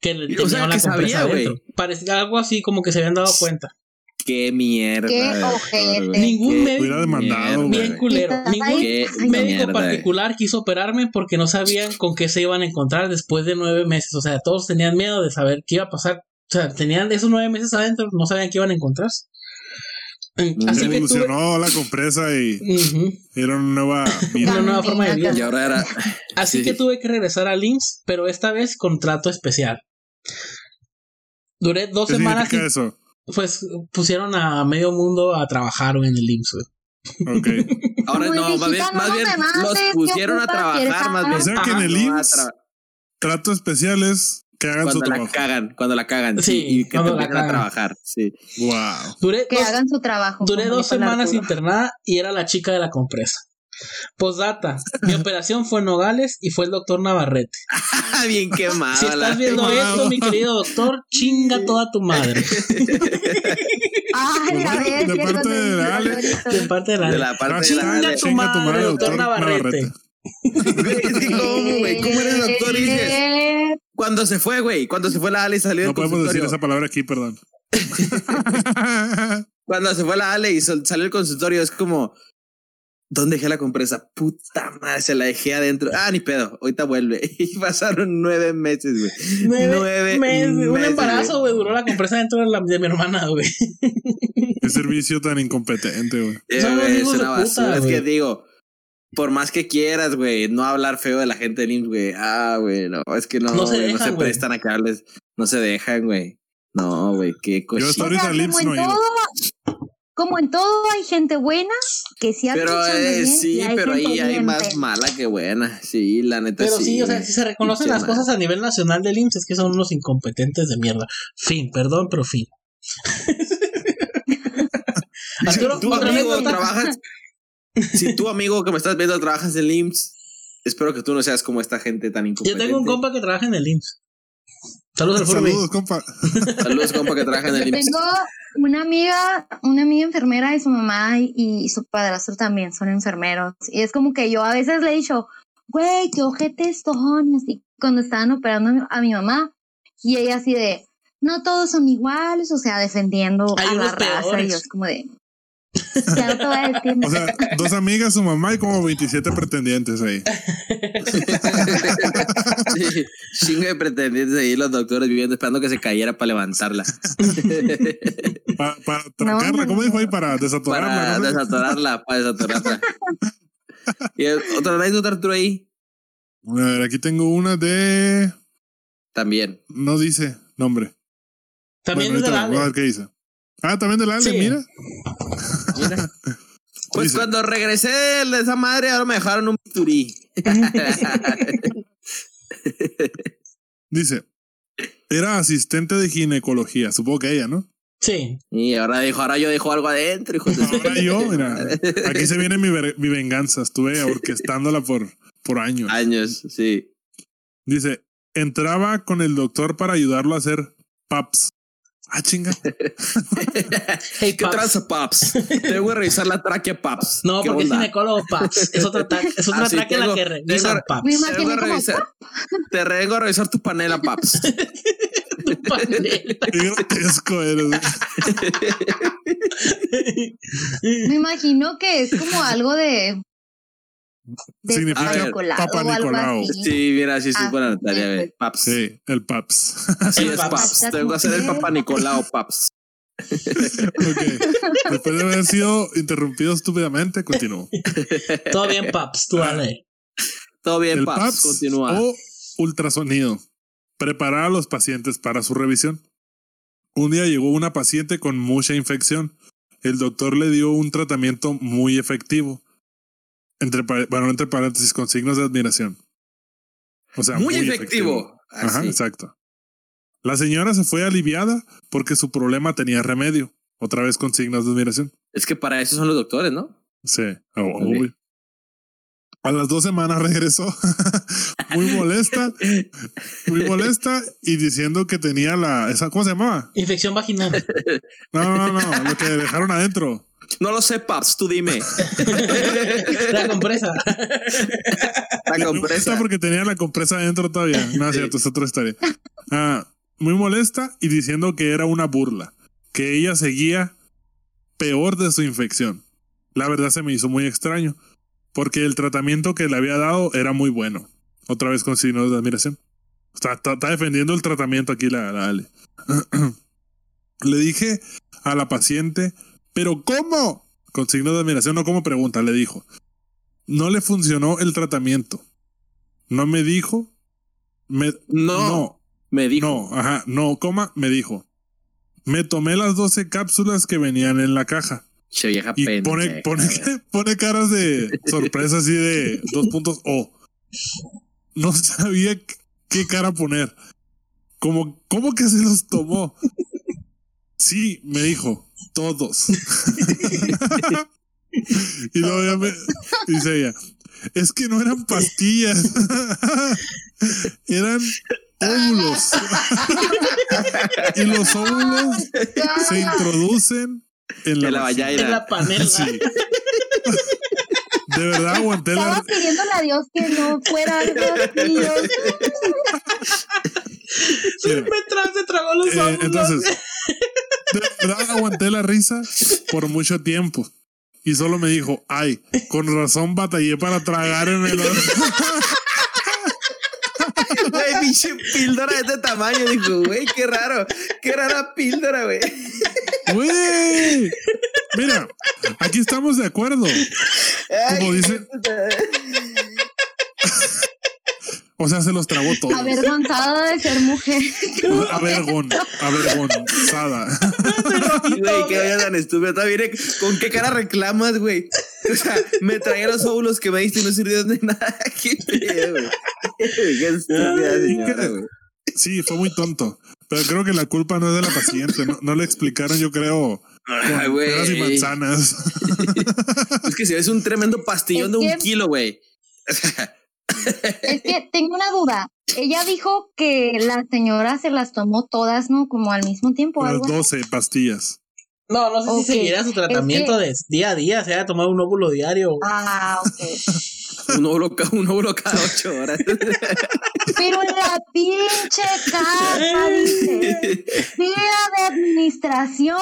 que le tenía una compresa adentro. Parecía algo así como que se habían dado cuenta. Qué mierda. Qué doctor. Ningún Qué médico- demandado, Bien culero. Ningún Qué médico mierda, particular quiso operarme porque no sabían con qué se iban a encontrar después de nueve meses. O sea, todos tenían miedo de saber qué iba a pasar. O sea, tenían esos nueve meses adentro, no sabían qué iban a encontrarse. Mm, Así que tuve, Evolucionó la compresa y era una nueva vida. una nueva forma de vida. Y ahora era. Así Sí. que tuve que regresar al IMSS, pero esta vez con trato especial. Duré dos ¿Qué semanas y eso? pues pusieron a medio mundo a trabajar en el IMSS. güey. Ok. [laughs] Ahora no, más bien, más los ¿qué pusieron a trabajar más bien. O sea que en el IMSS trato especial es que hagan su cuando la trabajo. cagan, cuando la cagan, Sí, sí, y que te cuando la empiezan a trabajar, sí. Wow. Duré Que dos, hagan su trabajo. duré dos semanas internada y era la chica de la compresa. Postdata, mi [laughs] operación fue en Nogales y fue el doctor Navarrete. Bien quemada. Si la- estás viendo quemado. esto, mi querido doctor, chinga toda tu madre. Ay, a ver, De sí, parte el de Ale. De parte de la, de la parte de Chinga la. tu madre, doctor Navarrete. ¿Cómo, [laughs] güey? ¿Cómo eres doctor? Y dices, Cuando se fue, güey, cuando se fue la Ale y salió No del podemos decir esa palabra aquí, perdón. [laughs] Cuando se fue la Ale y salió el consultorio, es como, ¿dónde dejé la compresa? Puta madre, se la dejé adentro. Ah, ni pedo, ahorita vuelve. [laughs] Y pasaron nueve meses, güey. Nueve meses, un embarazo, güey, duró la compresa dentro de, la, de mi hermana, güey. Qué servicio tan incompetente, güey. Eh, es una puta, basura. es güey. que digo, por más que quieras, güey, no hablar feo de la gente del IMSS, güey. Ah, güey, no, es que no, No se dejan, güey. prestan a que hables. No se dejan, güey. No, güey, qué Yo cosa. hasta o ahorita sea, al IMSS como no en todo, como en todo hay gente buena que sí Pero eh, bien, y sí, hay pero gente ahí hay bien más mala que buena. Sí, la neta Pero sí. sí, o sea, si se reconocen las cosas a nivel nacional del IMSS, es que son unos incompetentes de mierda. Fin, perdón, pero fin. [laughs] Arturo, tú, otra amigo, trabajas. Si tú, [laughs] amigo, que me estás viendo, trabajas en el IMSS, espero que tú no seas como esta gente tan Yo incompetente. tengo un compa que trabaja en el IMSS. Saludos al Furby. Saludos, compa. [laughs] Saludos, compa, que trabaja en el IMSS. Tengo una amiga, una amiga enfermera y su mamá y, y su padrastro también son enfermeros. Y es como que yo a veces le he dicho, güey, qué ojetes son. Y así, cuando estaban operando a mi, a mi mamá. Y ella así de, no todos son iguales, o sea, defendiendo Hay a la raza. peores. Y yo es como de, ya no te voy a decir. O sea, dos amigas, su mamá y como 27 pretendientes ahí. Sí, chingo de pretendientes ahí, los doctores viviendo esperando que se cayera para levantarla. Pa- para trancarla, no, ¿cómo dijo ahí? Para desatorarla. para ¿no? desatorarla, para desatorarla. y el- otra anécdota, Arturo, ahí A ver, aquí tengo una de. también. No dice nombre. También Bueno, es de la ahorita vamos a Ale. ver qué dice. Ah, también del Ale, Sí. mira. Mira. [laughs] Pues Dice. cuando regresé de esa madre, ahora me dejaron un bisturí. [laughs] Dice. Era asistente de ginecología, supongo que ella, ¿no? Sí. y ahora dijo, ahora yo dejo algo adentro, hijo de Ahora yo, mira, [laughs] aquí se viene mi, mi venganza. Estuve orquestándola por, por años. años, sí. Dice, entraba con el doctor para ayudarlo a hacer PAPS. Ah, chinga. [laughs] Hey, ¿Qué traza, Paps? Tengo que revisar la tráquea, Paps. No, ¿Qué porque es onda? ginecólogo Paps. Es otra, es otra Ah, sí, tráquea la tengo- que revisa tengo- Paps. Me Te vengo, a revisar, te vengo a revisar tu panela, Paps. Tu [laughs] panela. Qué grotesco eres. me imagino que es como algo de... de Significa Papa Nicolau. Sí, mira, así estoy Ah, con Natalia, sí, ve. Paps. Sí, el PAPS. Así El es, Paps. Paps. Tengo que hacer el Papa Nicolau, Paps. ok. Después de haber sido interrumpido estúpidamente, continúo. Todo bien, Paps, tú dale. Todo bien, El Paps. PAPS Continúa. o ultrasonido. Preparar a los pacientes para su revisión. Un día llegó una paciente con mucha infección. El doctor le dio un tratamiento muy efectivo. Entre, bueno, entre paréntesis, con signos de admiración. O sea, muy, efectivo. Ajá, Así. exacto. La señora se fue aliviada porque su problema tenía remedio. Otra vez con signos de admiración. Es que para eso son los doctores, ¿no? Sí, oh. A las dos semanas [laughs] regresó muy molesta, muy molesta y diciendo que tenía la, esa, ¿cómo se llamaba? Infección vaginal. No, no, no, lo que dejaron adentro. No lo sé, Paps, tú dime. [laughs] La compresa. La compresa. porque tenía la compresa adentro todavía. No, es Sí. cierto, es otra historia. Ah, muy molesta y diciendo que era una burla, que ella seguía peor de su infección. La verdad se me hizo muy extraño, porque el tratamiento que le había dado era muy bueno. Otra vez con signos de admiración. Está, está, defendiendo el tratamiento aquí la, la Ale. [clears throat] le dije a la paciente, pero ¿cómo? Con signos de admiración, no como pregunta, le dijo. No le funcionó el tratamiento. No me dijo. Me, no, no. Me dijo. No, ajá, no, coma, me dijo. Me tomé las 12 cápsulas que venían en la caja. Che vieja y pone, pone, [laughs] pone caras de sorpresa así de dos puntos O. No sabía qué cara poner. Como, ¿Cómo que se los tomó? Sí, me dijo, todos. y luego ya me dice ella, es que no eran pastillas, [laughs] eran óvulos. [laughs] y los óvulos se introducen en la, en la, en la panela. Sí. De verdad aguanté Estaba la. pidiéndole a Dios que no fuera algo así. Siempre tras se tragó los Eh, óvulos. entonces, de verdad aguanté la risa por mucho tiempo. Y solo me dijo, ay, con razón batallé para tragármelo. [laughs] Güey, pinche píldora de este tamaño. Dijo, güey, qué raro. Qué rara píldora, güey. Güey. Mira, aquí estamos de acuerdo. Como dice, o sea, se los tragó todos. Avergonzada de ser mujer. [laughs] Avergon, avergonzada. Güey, qué vaya tan viene- ¿Con qué cara reclamas, güey? O sea, me traía los óvulos que me diste y no sirvieron de nada. [laughs] Qué pedo, güey. Qué estúpida señora, güey. Sí, fue muy tonto. Pero creo que la culpa no es de la paciente. No, no le explicaron, yo creo, Ay, con güey. peras y manzanas. [laughs] Es que si ves un tremendo pastillón Es de un que- kilo, güey. Es que [laughs] tengo una duda. Ella dijo que la señora se las tomó todas, ¿no? Como al mismo tiempo. Las Algo así. 12 pastillas. No, no sé Ok, si seguirá su tratamiento de día a día, se haya tomado un óvulo diario. Ah, ok. [laughs] Un óvulo, un óvulo cada ocho horas. Pero en la pinche carta dice: Vía de administración.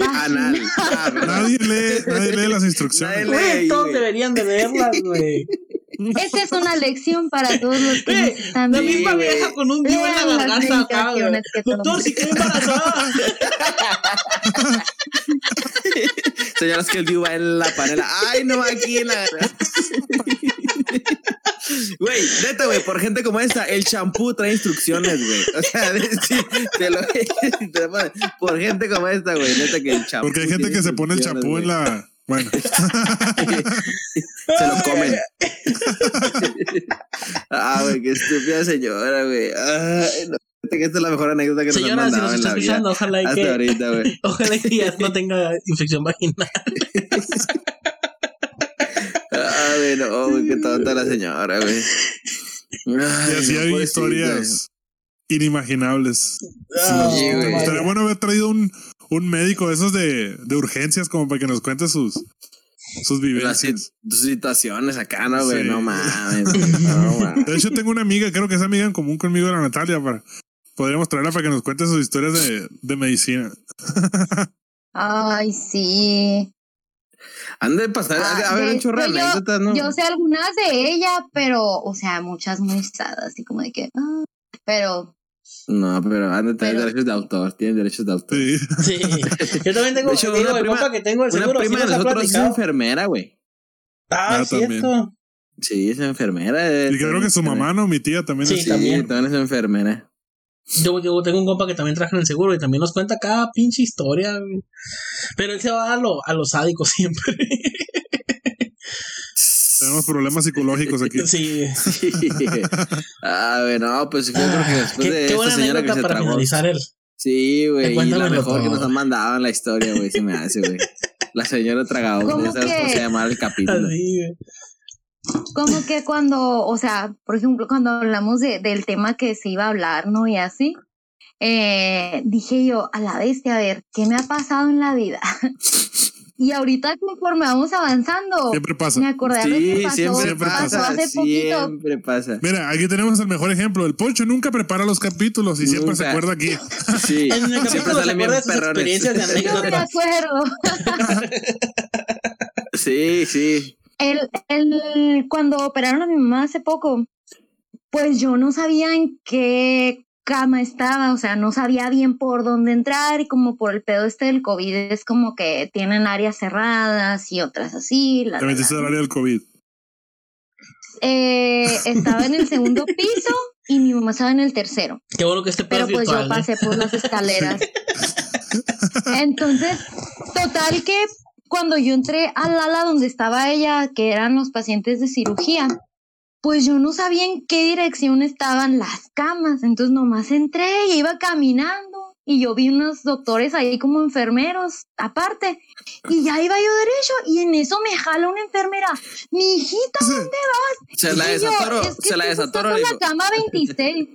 Anal. Ah, ¿verdad? Nadie lee, nadie lee las instrucciones. Nadie lee. Todos deberían de leerlas, güey. Esta es una lección para todos los que nos están La misma vieja con un divo en la garganta acá, Doctor, si estoy embarazada. [laughs] Señoras que el Diu va en la panela. Ay, no, aquí en la. Güey, neta, güey, por gente como esta, el champú trae instrucciones, güey. O sea, [laughs] sí, te lo, [laughs] te lo ponen. por gente como esta, güey, neta que el champú. Porque hay gente que se pone el champú en la. Bueno, [laughs] Se lo comen. ah, güey, qué estúpida señora, güey. Ay, no. Que esta es la mejor anécdota que nos Señora, han si mandado nos en está la vida. escuchando, ojalá y Hasta que, ahorita, güey. [laughs] ojalá que ya no tenga infección vaginal. Ah, güey, no, güey, qué tonta la señora, güey. y así no, hay historias inimaginables. Ah, Sí, güey. Estaría bueno haber traído un, un médico de esos de, de urgencias como para que nos cuente sus, sus vivencias. sit- situaciones acá, ¿no, güey? Sí. No mames. [laughs] No mames. De hecho, tengo una amiga, creo que es amiga en común conmigo, la Natalia, para podríamos traerla para que nos cuente sus historias de, de medicina. [laughs] Ay, sí. Han de pasar, Ah, chorro de hecho, yo- anécdotas, ¿no? Yo sé algunas de ella, pero, o sea, muchas muy sadas, así como de que. ah, pero, No, pero han de tener Pero- derechos de autor, tienen derechos de autor. Sí. Sí. Yo también tengo De hecho, digo, una el prima- compa que tengo el Una seguro, sí prima de nosotros es enfermera, güey. Ah, Ah, es cierto. Sí, es enfermera. Y creo que su mamá, ¿no? Mi tía también Sí, es. Sí, también. también. es enfermera. Yo, yo tengo un compa que también trabaja en el seguro y también nos cuenta cada pinche historia. güey. Pero él se va a lo, a lo sádico siempre. [laughs] Tenemos problemas psicológicos aquí. [laughs] Sí. ah, güey, no, pues yo creo que después qué, de qué esta buena señora que se para tragó. finalizar el. Sí, güey, y la mejor que todo. nos han mandado en la historia, güey, se me hace, güey. La señora tragadora, ¿Cómo que? se llama el capítulo. Así, güey. como que cuando, o sea, por ejemplo, cuando hablamos de, del tema que se iba a hablar, ¿no? Y así, eh, dije yo, a la bestia, a ver, ¿qué me ha pasado en la vida? [laughs] Y ahorita conforme vamos avanzando, Siempre pasa. me acordé de lo que Sí, pasó, siempre pasó pasa. hace. Siempre pasa. Mira, aquí tenemos el mejor ejemplo. El Poncho nunca prepara los capítulos y siempre se acuerda aquí. [laughs] Sí, En el siempre capítulo se acuerda de sus perrones. experiencias de No me anécdotas. acuerdo. [laughs] Sí, sí. El, el, cuando operaron a mi mamá hace poco, pues yo no sabía en qué cama estaba, o sea, no sabía bien por dónde entrar y como por el pedo este del COVID es como que tienen áreas cerradas y otras así. la, Te metiste al área del COVID. Eh, estaba en el segundo [laughs] piso y mi mamá estaba en el tercero. Qué bueno que este pedo pero es pues yo virtual. ¿eh? pasé por las [laughs] escaleras. Entonces, total que cuando yo entré al ala donde estaba ella, que eran los pacientes de cirugía, pues yo no sabía en qué dirección estaban las camas, entonces nomás entré y iba caminando y yo vi unos doctores ahí como enfermeros aparte y ya iba yo derecho y en eso me jala una enfermera, mi hijita, [laughs] Se la y yo, desatoró, "Es que se la desatoró. la cama 26.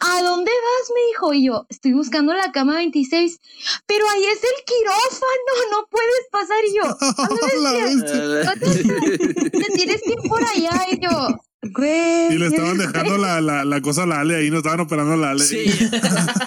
¿A dónde vas? Me dijo. Y yo, estoy buscando la cama 26. Pero ahí es el quirófano, [laughs] no puedes pasar. Y yo, [laughs] "Ah, bestia. [laughs] te tienes que ir por allá. Y yo, güey. Y le estaban dejando la, la, la cosa a la Ale ahí, no estaban operando a la Ale. Sí.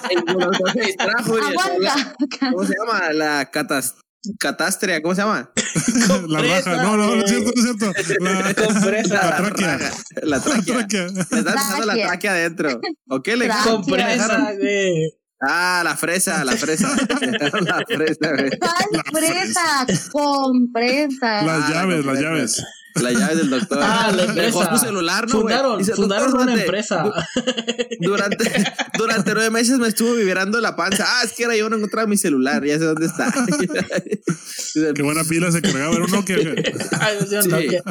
El doctor se distrajo y Aguanta. ¿Cómo se llama? La catas, catastrea, ¿cómo se llama? [laughs] La raja. No, no, no es cierto, no es cierto. La, Compresa. la [laughs] tráquea. La La tráquea. tráquea. Le están dejando la Tráquea. tráquea adentro. ¿O qué le Tráquea. Compresa, güey. Ah, la fresa, la fresa. [laughs] La fresa, güey. ¿Cuál presa? Compresa. Las Ah, la llaves, las llaves. La llave del doctor. Ah, la Dejó empresa. su celular, ¿no, güey? Fundaron, Dice, fundaron "Doctor, una durante- empresa. [laughs] Durante, durante nueve meses me estuvo vibrando la panza. Ah, es que era yo no encontraba mi celular, ya sé dónde está. [laughs] Qué buena pila se cargaba. Era un Nokia. [laughs] Ay, Dios mío,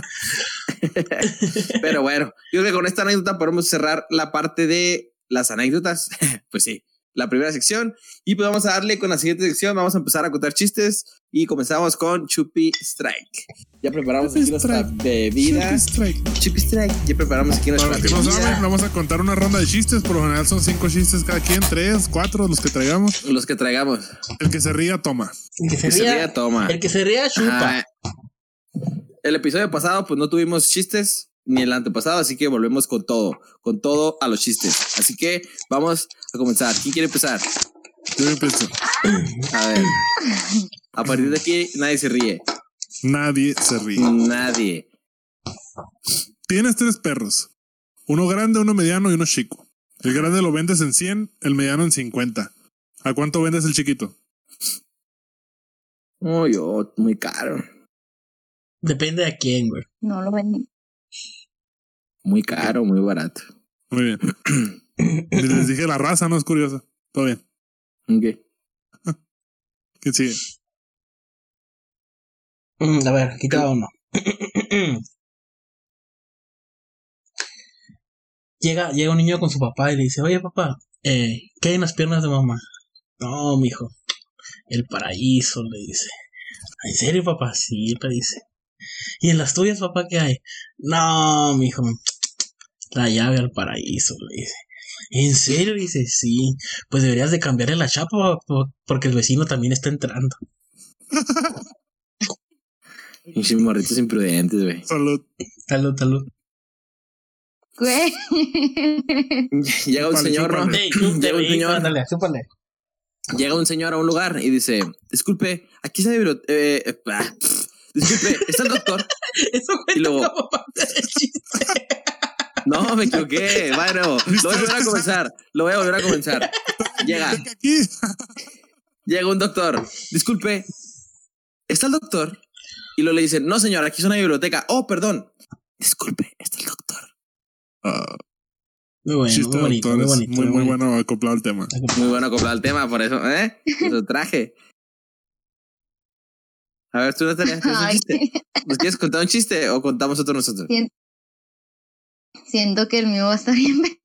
Sí. Pero bueno, yo creo que con esta anécdota podemos cerrar la parte de las anécdotas. Pues sí, la primera sección. Y pues vamos a darle con la siguiente sección. Vamos a empezar a contar chistes y comenzamos con Chupi Strike. Ya preparamos aquí Chupi nuestra Strike. bebida. Strike. Chupi Strike. Ya preparamos aquí Para nuestra los que no bebida. saben, vamos a contar una ronda de chistes. Por lo general son cinco chistes cada quien, tres, cuatro, los que traigamos. Los que traigamos. El que se ría, toma. El que se Que se ría, ría, toma. el que se ría, chupa. Ajá. El episodio pasado, pues no tuvimos chistes, ni el antepasado, así que volvemos con todo, con todo a los chistes. Así que vamos a comenzar. ¿Quién quiere empezar? Yo empiezo. A ver. A partir de aquí, nadie se ríe. Nadie se ríe. Nadie. Tienes tres perros. Uno grande, uno mediano y uno chico. El grande lo vendes en 100, el mediano en 50. ¿A cuánto vendes el chiquito? Uy, oh, muy caro. Depende de quién, güey. No lo ven. Muy caro, muy barato. Muy bien. Les dije la raza, no es curiosa. Todo bien. Ok. [laughs] ¿Quién sigue? Mm, A ver, quita uno. llega, llega un niño con su papá y le dice, oye papá, eh, ¿qué hay en las piernas de mamá? No, mijo, el paraíso, le dice. ¿En serio, papá? Sí, le dice. ¿Y en las tuyas, papá, qué hay? No, mijo, la llave al paraíso, le dice. ¿En serio? Dice, sí. Pues deberías de cambiarle la chapa po- porque el vecino también está entrando. [laughs] Pinches morritos imprudentes, güey. Salud. Salud, salud. Güey. [laughs] Llega un Chúpale, señor, ¿no? chúpale. Ey, tú, Llega un señor. ándale, chúpale. Llega un señor a un lugar y dice, disculpe, aquí está mi bibli- eh, eh, disculpe, ¿está el doctor? [laughs] Eso cuenta Y luego- como parte del chiste. No, me equivoqué. Bueno, lo voy a volver a comenzar. Lo voy a volver a comenzar. Llega, llega un doctor. Disculpe, ¿está el doctor? Y luego le dicen, no, señor, aquí es una biblioteca. Oh, perdón. Disculpe, ¿está el doctor? Ah, Muy bueno, chiste muy bonito, muy bonito. Muy, bueno acoplado al tema. Muy bueno acoplar el tema, por eso, ¿eh? Eso traje. A ver, tú, Natalia, ¿tienes un [laughs] Ay, chiste? ¿Nos quieres contar un chiste o contamos otro nosotros? siento que el mío va a estar bien. [laughs]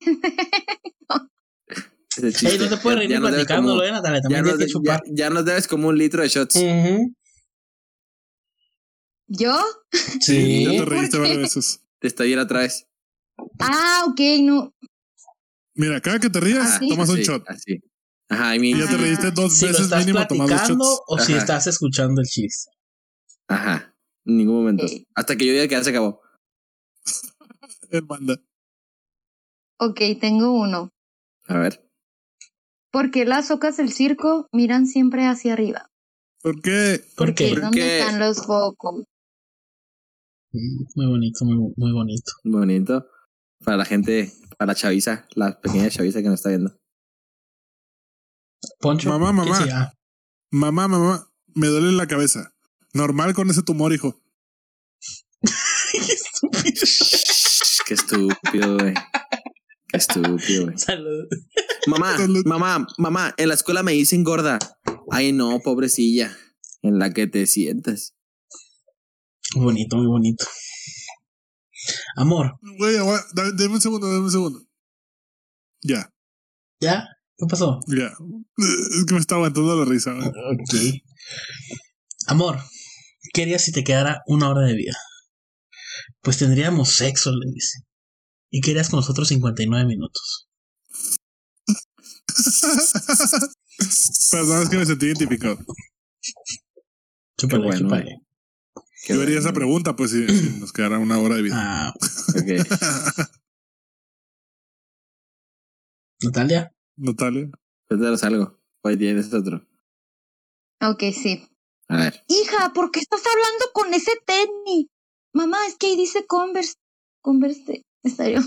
Ey, no te puedes Ya- reír ya nos platicándolo, como- eh, Natalia. ya También nos, tienes que de- chupar. ya- ya nos debes como un litro de shots. ¿Yo? Sí. [laughs] Ya te ¿Por reíste varias veces. Te está bien otra vez. Ah, ok, no. Mira, cada que te rías, Ah, sí. tomas un Así, shot. Así. Ajá, y ya te reíste dos si veces lo estás platicando o si estás escuchando el chiste. Ajá, en ningún momento. Hasta que yo diga que ya se acabó. [laughs] Hermanda. Ok, tengo uno. A ver. ¿Por qué las ocas del circo miran siempre hacia arriba? ¿Por qué? ¿Por qué? ¿Dónde están los focos? Muy bonito, muy, muy bonito. Muy bonito. Para la gente, para la chaviza, la pequeña chaviza que nos está viendo. Poncho. Mamá, mamá. Mamá, mamá, me duele la cabeza. Normal con ese tumor, hijo. Qué estúpido. Qué estúpido, güey. Qué estúpido, güey. Salud. Mamá, mamá, mamá, en la escuela me dicen gorda. Ay, no, pobrecilla. En la que te sientas. Bonito, muy bonito. Amor. Güey, dame un segundo, dame un segundo. Ya. ¿Ya? ¿Qué pasó? Ya. Es que me está aguantando la risa. Ok. Amor, ¿qué harías si te quedara una hora de vida? Pues tendríamos sexo, le dice. ¿Y qué harías con nosotros 59 minutos? Perdón, es que me sentí identificado. Chúpale, bueno, chúpale. Yo haría esa pregunta, pues, si, nos quedara una hora de vida. Ah, [laughs] ok. [laughs] ¿Natalia? Natalia. Cuéntanos algo. Hoy tienes otro. Ok, sí. A ver. Hija, ¿por qué estás hablando con ese tenis? Mamá, es que ahí dice Converse. Converse. Está yo.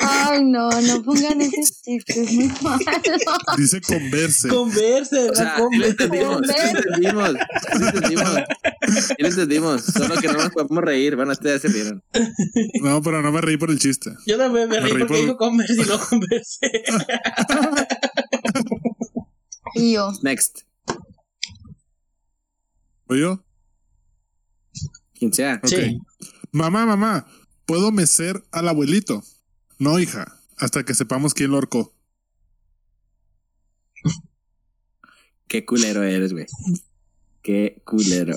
Ay, no, no pongan ese chiste, es muy malo. Dice converse. Converse, o sea, lo entendimos, lo entendimos, lo entendimos. lo entendimos, solo que no nos podemos reír, bueno, ustedes se rieron. No, pero no me reí por el chiste. Yo también me, reí, porque por... dijo converse y no converse. [laughs] y yo. Next. ¿O yo? Quien sea. Sí. Mamá, mamá, ¿puedo mecer al abuelito? No, hija, hasta que sepamos quién lo ahorcó. Qué culero eres, güey. Qué culero.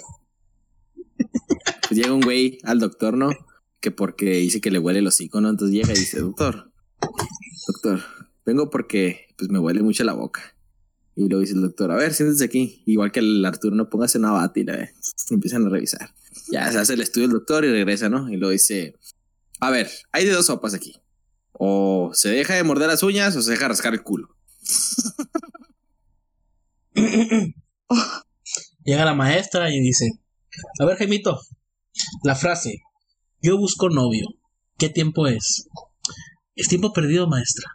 Pues llega un güey al doctor, ¿no? Que porque dice que le huele el hocico, ¿no? Entonces llega y dice, doctor, doctor, vengo porque pues me huele mucho la boca. Y luego dice el doctor, a ver, siéntese aquí. Igual que el Arturo, no póngase una bata y le empiezan a revisar. Ya se hace el estudio del doctor y regresa, ¿no? Y luego dice, a ver, hay de dos sopas aquí. O se deja de morder las uñas o se deja rascar el culo. Llega la maestra y dice, a ver, Jaimito, la frase, yo busco novio, ¿qué tiempo es? Es tiempo perdido, maestra.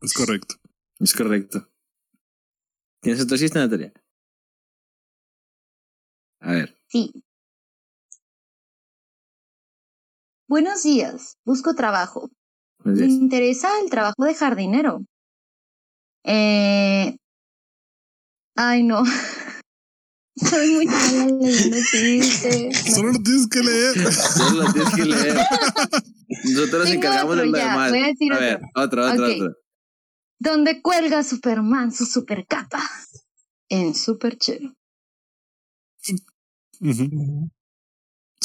Es correcto. Es correcto. ¿Tienes otro chiste, Natalia? A ver. Sí. Buenos días, busco trabajo. Me interesa el trabajo de jardinero. Eh... Ay, no. [laughs] Soy muy mala leyendo chistes. [laughs] Solo lo tienes que leer. [laughs] Solo lo tienes que leer. Nosotros nos encargamos de lo demás. Voy a, decir a ver, otro, otro, otro. ¿Dónde cuelga Superman su super capa? En Super Chero. Sí,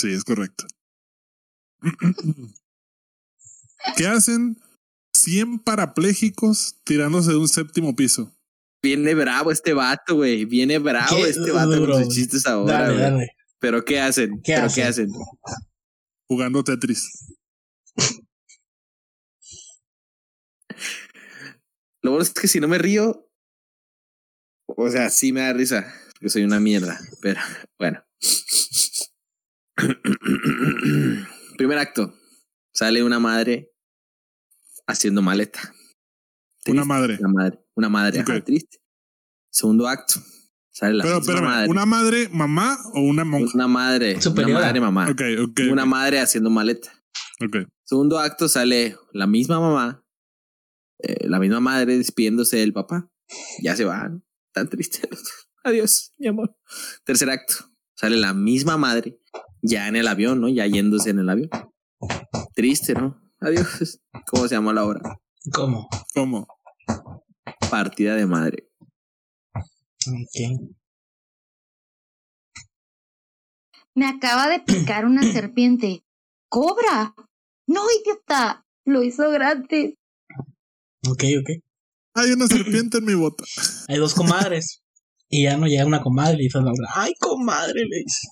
es correcto. ¿Qué hacen 100 parapléjicos tirándose de un séptimo piso? Viene bravo este vato, güey. Viene bravo este vato con sus chistes ahora, güey. Pero ¿qué hacen? ¿Qué ¿Pero hacen? ¿Qué hacen? Jugando Tetris. Lo bueno es que si no me río, o sea, sí me da risa, porque soy una mierda, pero bueno. [coughs] Primer acto. Sale una madre haciendo maleta. Triste, una madre. Una madre. Una madre. Okay. Ajá, triste. Segundo acto. Sale la Pero, pero, madre. ¿una madre mamá o una monja? Una madre. Superiora. Una madre mamá. Ok, ok. Una madre haciendo maleta. Ok. Segundo acto sale la misma mamá, eh, la misma madre despidiéndose del papá. Ya se van. Tan triste. Adiós, mi amor. Tercer acto. Sale la misma madre, ya en el avión, ¿no? Ya yéndose en el avión. Triste, ¿no? Adiós. ¿Cómo se llama la hora? ¿Cómo? ¿Cómo? Partida de madre. Ok. Me acaba de picar una [clears throat] serpiente. ¡Cobra! No, idiota. Lo hizo gratis. Ok, ok. Hay una [clears throat] serpiente en mi bota. Hay dos comadres. Y ya no llega una comadre y le dice a Laura, ay comadre, le dice,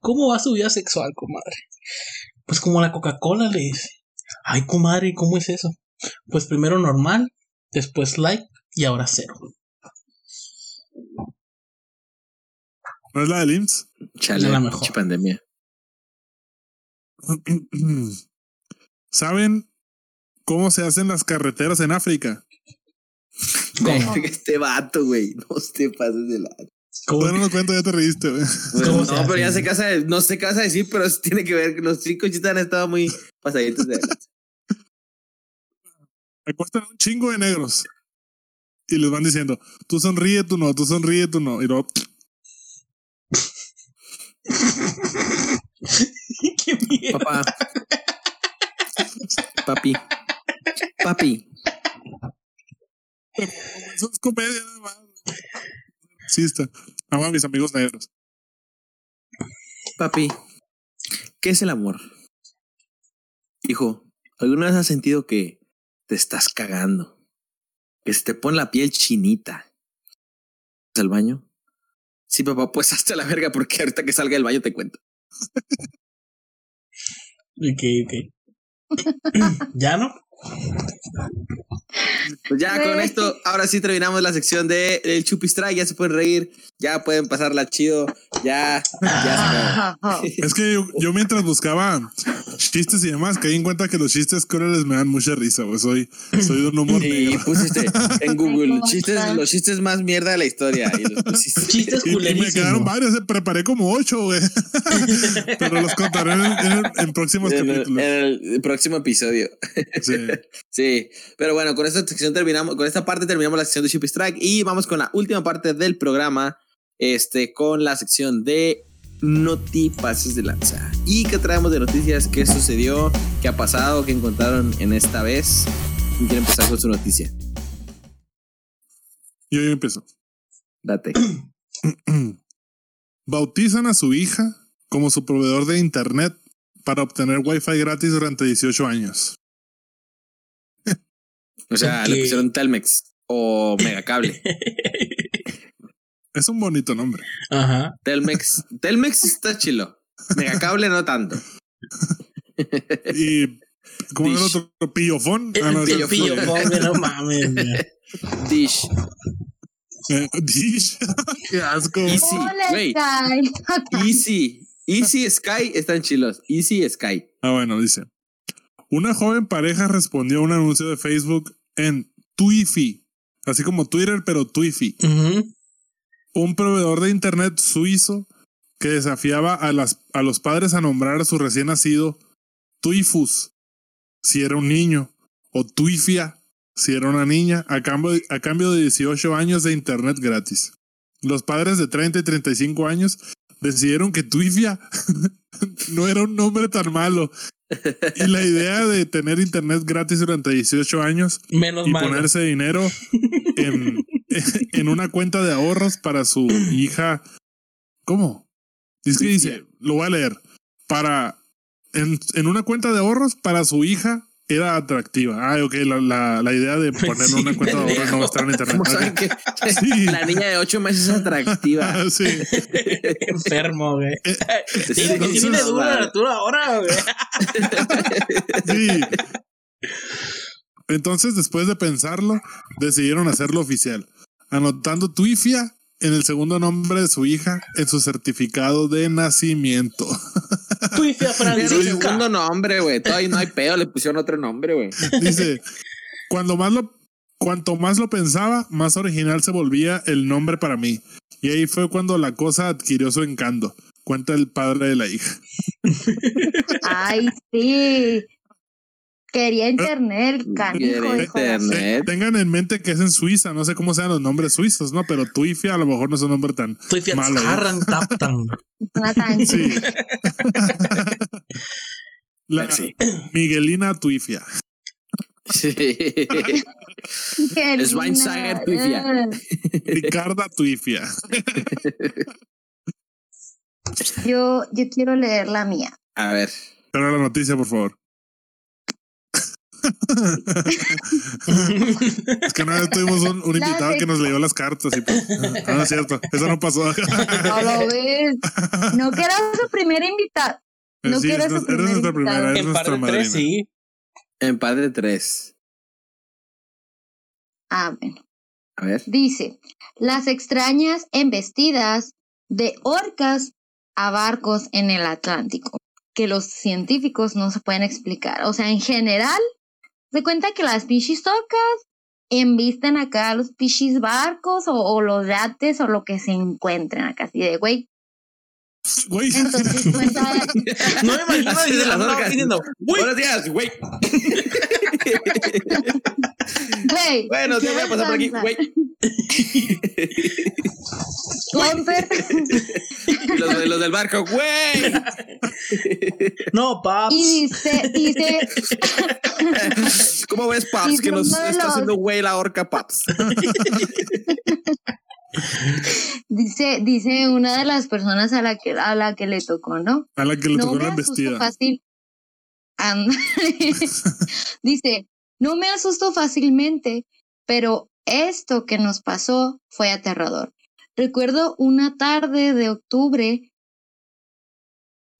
¿cómo va su vida sexual, comadre? Pues como la Coca-Cola, le dice. Ay, comadre, ¿cómo es eso? Pues primero normal, después light y ahora cero. ¿No es la del IMSS? Chale, la mejor. pandemia. [clears throat] ¿Saben cómo se hacen las carreteras en África? ¿Cómo? [laughs] Este vato, güey. No te pases de la. ¿Cómo? Bueno, no cuento, ya te reíste, güey. ¿Cómo no, se pero ya se casa, de- no sé qué vas a decir, pero sí tiene que ver que los chicos chistes han estado muy pasaditos de lanza. Acuestan a un chingo de negros. Y les van diciendo, tú sonríe, tú no, tú sonríe, tú no. Y luego, [laughs] Qué miedo. Papá. Papi. Papi. eso es comedia nada más. Sí está. Amo a mis amigos negros. Papi. ¿Qué es el amor? Hijo, ¿alguna vez has sentido que te estás cagando? Que se te pone la piel chinita. ¿Vas al baño? Sí, papá, pues hasta la verga, porque ahorita que salga del baño te cuento. Ok, ok. [clears throat] ¿Ya no? Pues ya con esto, ahora sí terminamos la sección de el Chupistrike. Ya se pueden reír, ya pueden pasarla chido, ya, ya [laughs] Es que yo, yo mientras buscaba chistes y demás, caí en cuenta que los chistes crueles me dan mucha risa, güey. Soy, soy de un humor Y negro. pusiste en [laughs] Google ¿Cómo chistes, los chistes más mierda de la historia. Y los pusiste. [laughs] Chistes Y, y me quedaron varios, eh, preparé como ocho, güey. Pero los contaré en, en- en próximos En el, capítulos. en el próximo episodio. Sí. [laughs] Sí, pero bueno, con esta sección terminamos, con esta parte terminamos la sección de Ship Strike y vamos con la última parte del programa, este, con la sección de Noti Pases de Lanza. ¿Y qué traemos de noticias? ¿Qué sucedió? ¿Qué ha pasado? ¿Qué encontraron en esta vez? ¿Quién quiere empezar con su noticia? Yo ya empiezo. Date. [clears throat] Bautizan a su hija como su proveedor de internet para obtener wifi gratis durante 18 años. O sea, Ok. le pusieron Telmex o Megacable. Es un bonito nombre. Ajá. Telmex, Telmex está chilo. Megacable no tanto. Y como el Dish. otro pillofón. El Ah, no, ese pillo, es- pillo, pobre, no mames. Dish. eh, Dish. [laughs] Qué asco. Easy. Sky. Easy. Easy Sky están chilos. Easy Sky. Ah, bueno, dice. Una joven pareja respondió a un anuncio de Facebook en Twifi, así como Twitter, pero Twifi, un proveedor de internet suizo que desafiaba a, las, a los padres a nombrar a su recién nacido Tuifus, si era un niño, o Tuifia, si era una niña, a cambio, de- a cambio de 18 años de internet gratis. Los padres de 30 y 35 años decidieron que Tuifia [laughs] no era un nombre tan malo. Y la idea de tener internet gratis durante 18 años Menos y ponerse dinero en, [laughs] en una cuenta de ahorros para su hija. ¿Cómo? Es que dice, lo voy a leer. Para en, en una cuenta de ahorros para su hija era atractiva. Ah, ok, la, la, la idea de [laughs] ponerle Sí, una cuenta de ahorros no estar en internet. ¿Cómo Ok. saben que [laughs] Sí. la niña de 8 meses es atractiva? [laughs] Sí. Enfermo, güey. Eh, la altura ahora, güey. Sí. Entonces, después de pensarlo, decidieron hacerlo oficial, anotando Twifia en el segundo nombre de su hija en su certificado de nacimiento. Tuifia Es el Francisca. segundo nombre, güey. Todavía no hay pedo, le pusieron otro nombre, güey. Dice, cuando más lo, cuanto más lo pensaba, más original se volvía el nombre para mí. Y ahí fue cuando la cosa adquirió su encanto. Cuenta el padre de la hija. Ay, sí. Quería internet, canijo, internet. Te- tengan en mente que es en Suiza, no sé cómo sean los nombres suizos, ¿no? Pero Twifia a lo mejor no es un nombre tan Tuifia malo. ¿eh? [laughs] Tan- Sí. [laughs] La Sí. Miguelina Twifia. Sí. Schweinsteiger. Twifia. Eh, Ricarda Twifia. Yo, yo quiero leer la mía. A ver. Pero la noticia, por favor. Es que una vez tuvimos un, invitado que nos leyó las cartas y pues, ah, no es cierto, eso no pasó. no lo ves. No [laughs] que era su primer invitado. No sí, eres, su eres nuestra primera, eres en nuestra par de tres, sí. En par de tres. Ah, bueno. A ver. Dice, las extrañas embestidas de orcas a barcos en el Atlántico, que los científicos no se pueden explicar. O sea, en general, se cuenta que las pichis orcas embisten acá los pichis barcos o, los yates o lo que se encuentren acá, así de, güey, Güey. Entonces [laughs] cuenta. No me imagino desde la orcas diciendo, Buenos días, güey. [laughs] Bueno, te voy a pasar por aquí, güey. Comper. [laughs] los, los del barco, güey. No, paps. Y dice, dice. ¿Cómo ves, Paps? Que nos está haciendo güey la orca, Paps. dice, dice una de las personas a la que, a la que le tocó, ¿no? A la que le no tocó la vestida. Fácil. [laughs] dice, no me asusto fácilmente, pero esto que nos pasó fue aterrador. Recuerdo una tarde de octubre,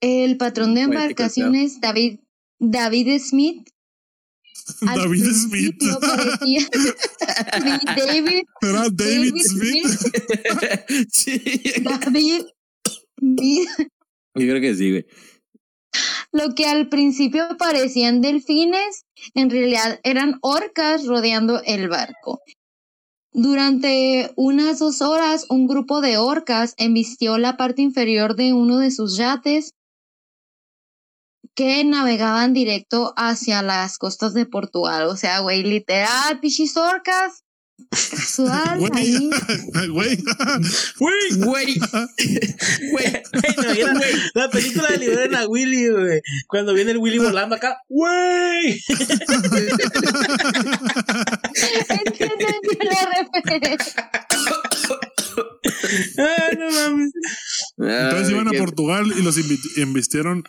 el patrón de embarcaciones, David, David Smith. [laughs] al David Smith. parecía- [laughs] David, Era David David Smith. sí. David Smith. Yo creo que sí, güey. Lo que al principio parecían delfines, en realidad eran orcas rodeando el barco. Durante unas dos horas, un grupo de orcas embistió la parte inferior de uno de sus yates que navegaban directo hacia las costas de Portugal. O sea, güey, literal, pichis orcas. Casual, Güey. ahí. [laughs] Güey. Güey. Güey. Güey. Güey, no, era la película de Liberen a Willy, güey. Cuando viene el Willy volando acá, güey. Entiendo la referencia. Ay, [laughs] no mames. Entonces Ay, iban a Portugal y los invi- embistieron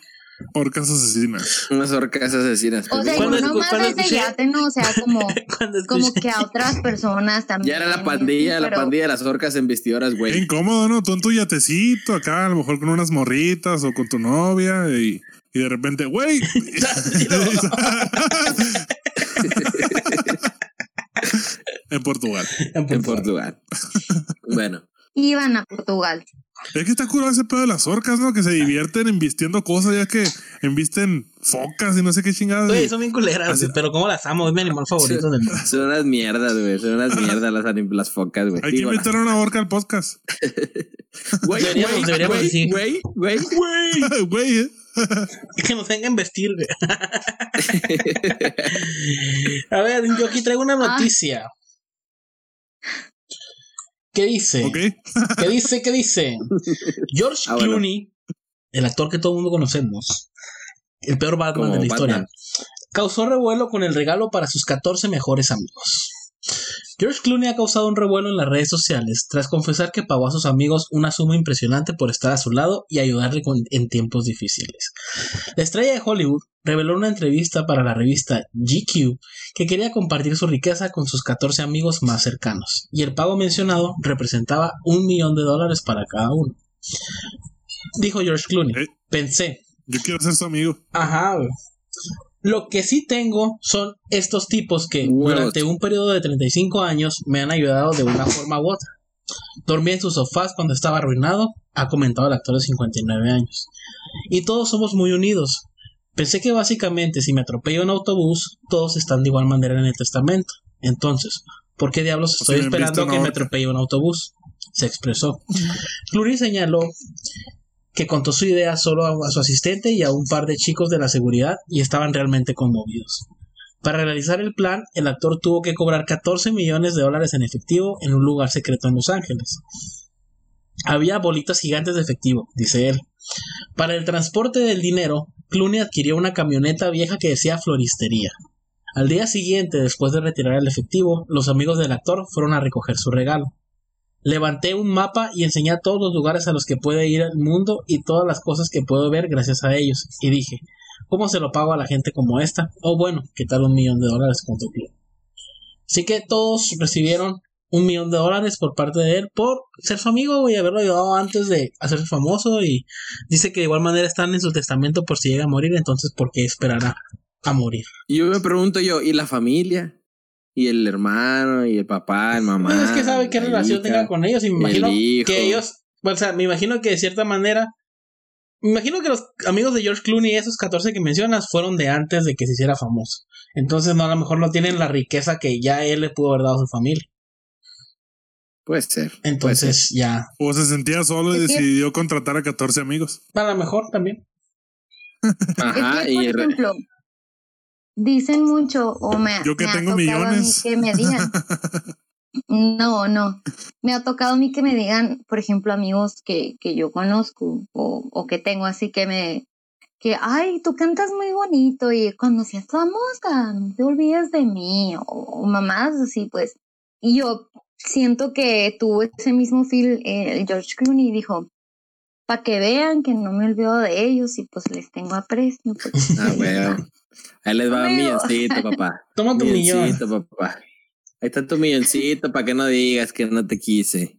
orcas asesinas. Unas orcas asesinas. O sea, Cuando y no escu- nomás cuando ese escuché- yate, ¿no? O sea, como, [laughs] como que a otras personas también. Ya era la pandilla, la pandilla de las orcas en vestidoras, Qué güey. incómodo, ¿no? Tú en tu yatecito acá, a lo mejor con unas morritas o con tu novia y, y de repente, güey. [laughs] [laughs] en Portugal. En Portugal. bueno. Iban a Portugal. Es que está curado ese pedo de las orcas, ¿no? Que se divierten embistiendo cosas, ya que embisten focas y no sé qué chingadas. Güey, son bien culeras, Así- güey, pero como las amo, es mi animal favorito del mundo. Son unas mierdas, güey. Son unas mierdas las, las focas, güey. Hay que invitar a una orca al podcast. [laughs] Güey, Deberíamos- güey, güey, decir. güey, güey. Güey. [laughs] Güey, ¿eh? [laughs] Que nos vengan a vestir, güey. A ver, yo aquí traigo una Ah. ¿Qué dice? ¿Qué dice? ¿Qué dice? George Ah, bueno. Clooney, el actor que todo el mundo conocemos, el peor Batman Como de la historia, causó revuelo con el regalo para sus 14 mejores amigos. George Clooney ha causado un revuelo en las redes sociales tras confesar que pagó a sus amigos una suma impresionante por estar a su lado y ayudarle con- en tiempos difíciles. La estrella de Hollywood reveló en una entrevista para la revista GQ que quería compartir su riqueza con sus 14 amigos más cercanos, y el pago mencionado representaba un millón de dólares para cada uno. Dijo George Clooney. Eh. Pensé, Yo quiero ser su amigo. Ajá. Lo que sí tengo son estos tipos que durante un periodo de 35 años me han ayudado de una forma u otra. Dormí en sus sofás cuando estaba arruinado, ha comentado el actor de 59 años. Y todos somos muy unidos. Pensé que básicamente si me atropello un autobús, todos están de igual manera en el testamento. Entonces, ¿por qué diablos O estoy sea, esperando que me atropelle un autobús? Se expresó. Clooney señaló que contó su idea solo a, su asistente y a un par de chicos de la seguridad y estaban realmente conmovidos. Para realizar el plan, el actor tuvo que cobrar 14 millones de dólares en efectivo en un lugar secreto en Los Ángeles. Había bolitas gigantes de efectivo, dice él. Para el transporte del dinero, Clooney adquirió una camioneta vieja que decía floristería. Al día siguiente, después de retirar el efectivo, los amigos del actor fueron a recoger su regalo. Levanté un mapa y enseñé a todos los lugares a los que puede ir el mundo y todas las cosas que puedo ver gracias a ellos. Y dije, ¿cómo se lo pago a la gente como esta? O bueno, ¿qué tal un millón de dólares con tu club? Así que todos recibieron un millón de dólares por parte de él por ser su amigo y haberlo ayudado antes de hacerse famoso y dice que de igual manera están en su testamento por si llega a morir, entonces ¿por qué esperará a morir? Y yo me pregunto yo, ¿y la familia? Y el hermano, y el papá, el mamá. Pues es que sabe qué relación tenga con ellos y me imagino que ellos, o sea, me imagino que de cierta manera me imagino que los amigos de George Clooney, esos 14 que mencionas, fueron de antes de que se hiciera famoso. Entonces, no, a lo mejor no tienen la riqueza que ya él le pudo haber dado a su familia. Puede ser. Entonces ya. O se sentía solo y decidió contratar a 14 amigos. A lo mejor también. Ajá, por ejemplo, dicen mucho o me, Yo que tengo millones. que me digan. [laughs] no, no. Me ha tocado a mí que me digan, por ejemplo, amigos que, que yo conozco o, o que tengo así que me que, ay, tú cantas muy bonito y cuando seas famosa, no te olvides de mí, o, o mamás así, pues. Y yo, siento que tuvo ese mismo feel el George Clooney dijo, para que vean que no me olvido de ellos y pues les tengo aprecio. Pues, [laughs] ah, bueno. Ahí les va un milloncito, papá. [laughs] Toma tu milloncito, millón. papá. Ahí está tu milloncito para que no digas que no te quise.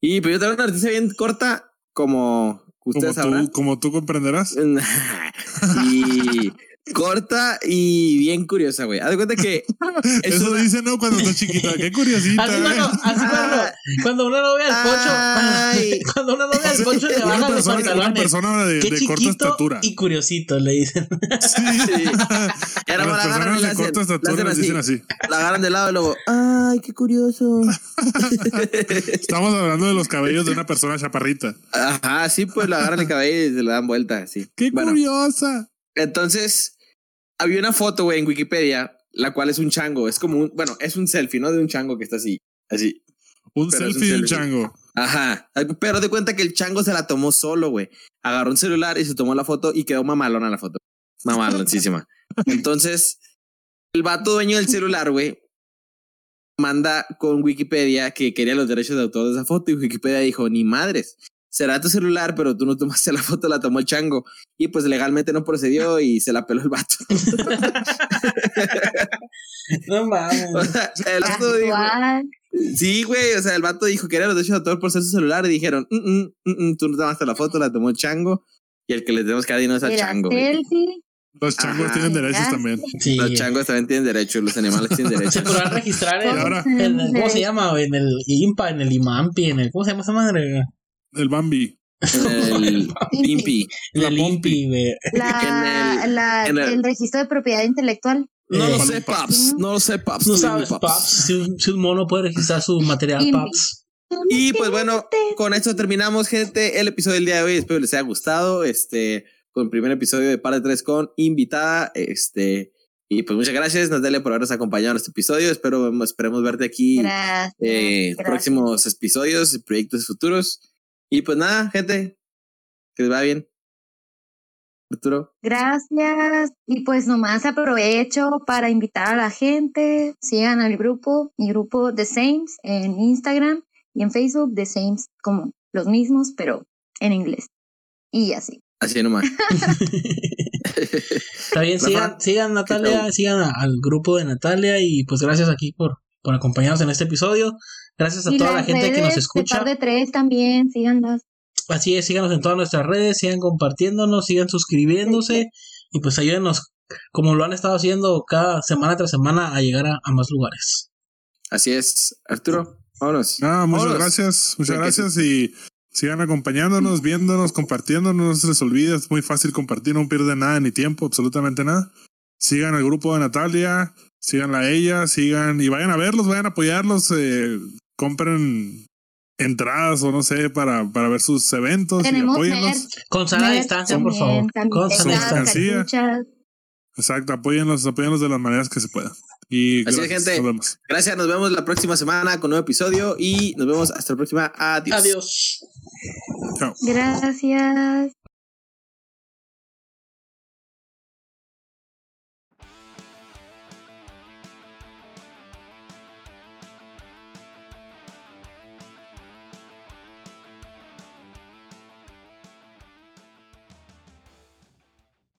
Y pues yo tengo una noticia bien corta, como ustedes como sabrán. Tú, como tú comprenderás. [laughs] y corta y bien curiosa, güey. Haz de cuenta que. [laughs] Eso lo dice, ¿no? Cuando está chiquita. Qué curiosita. Así, cuando, así cuando, cuando uno no ve al pocho. [laughs] Cuando uno no ve al pocho, le baja los pantalones. Una persona de, Qué de corta estatura. Y curiosito, le dicen. Sí. sí. [laughs] Y ahora las personas de corta estatura les dicen así. La agarran de lado y luego. ¡Ay, qué curioso! Estamos hablando de los cabellos de una persona chaparrita. Ajá, sí, pues la agarran el cabello y se le dan vuelta, así. ¡Qué bueno, curiosa! Entonces, había una foto, güey, en Wikipedia, la cual es un chango. Es como un, bueno, es un selfie, ¿no? De un chango que está así, así. Un selfie de un chango. Ajá. Pero de cuenta que el chango se la tomó solo, güey. Agarró un celular y se tomó la foto y quedó mamalona la foto. Mamaloncísima. [laughs] Entonces, el vato dueño del celular, güey, manda con Wikipedia que quería los derechos de autor de esa foto y Wikipedia dijo, ni madres, será tu celular, pero tú no tomaste la foto, la tomó el chango. Y pues legalmente no procedió y se la peló el vato. [laughs] no mames. O sea, el vato dijo, sí, güey, o sea, el vato dijo que era los derechos de autor por ser su celular y dijeron, mm, mm, mm, tú no tomaste la foto, la tomó el chango y el que le tenemos que dar dinero es al chango. Los changos Ajá, tienen derechos también. Sí. Los changos también tienen derechos, los animales tienen [laughs] derechos. Se podrán registrar en, en, el, ¿cómo se llama? En el IMPA, en el IMAMPI, en el, ¿cómo se llama esa madre? El Bambi. El [laughs] Impi. El Impi, güey. La, la, el, el, registro de propiedad intelectual. No lo sé, Paps. No lo sé, Paps. No sabes, Paps. Si, un, si un mono puede registrar su material, Paps. Y pues bueno, con esto terminamos, gente, el episodio del día de hoy. Espero les haya gustado. Este, con el primer episodio de Par de Tres con invitada. Este, y pues muchas gracias, Natalia, por habernos acompañado en este episodio. Espero, esperemos verte aquí gracias, eh, próximos episodios, proyectos futuros. Y pues nada, gente, que les va bien. Arturo. Gracias. Y pues nomás aprovecho para invitar a la gente, sigan al grupo, mi grupo The Sames en Instagram y en Facebook The Sames como los mismos, pero en inglés. Y así. Así nomás. [laughs] Está bien, sigan, sigan Natalia, sigan al grupo de Natalia y pues gracias aquí por, por acompañarnos en este episodio. Gracias a y toda la gente que nos escucha. De par de tres también, síganlas. Así es, síganos en todas nuestras redes, sigan compartiéndonos, sigan suscribiéndose y pues ayúdenos, como lo han estado haciendo cada semana tras semana, a llegar a, a más lugares. Así es, Arturo, vámonos. Ah, muchas vámonos. gracias, muchas gracias y sigan acompañándonos, viéndonos, compartiéndonos, no se les olvide, es muy fácil compartir, no pierde nada ni tiempo, absolutamente nada. Sigan al grupo de Natalia, síganla a ella, sigan y vayan a verlos, vayan a apoyarlos, eh, compren entradas o no sé para, para ver sus eventos Tenemos y apóyenlos. Con sana distancia, por también, favor. Con sana cachuchas. Exacto, apóyenlos, apóyenlos de las maneras que se pueda. Y Así gracias, gente. nos vemos. Gracias, nos vemos la próxima semana con un nuevo episodio y nos vemos hasta la próxima. Adiós. Adiós. Chao. Gracias.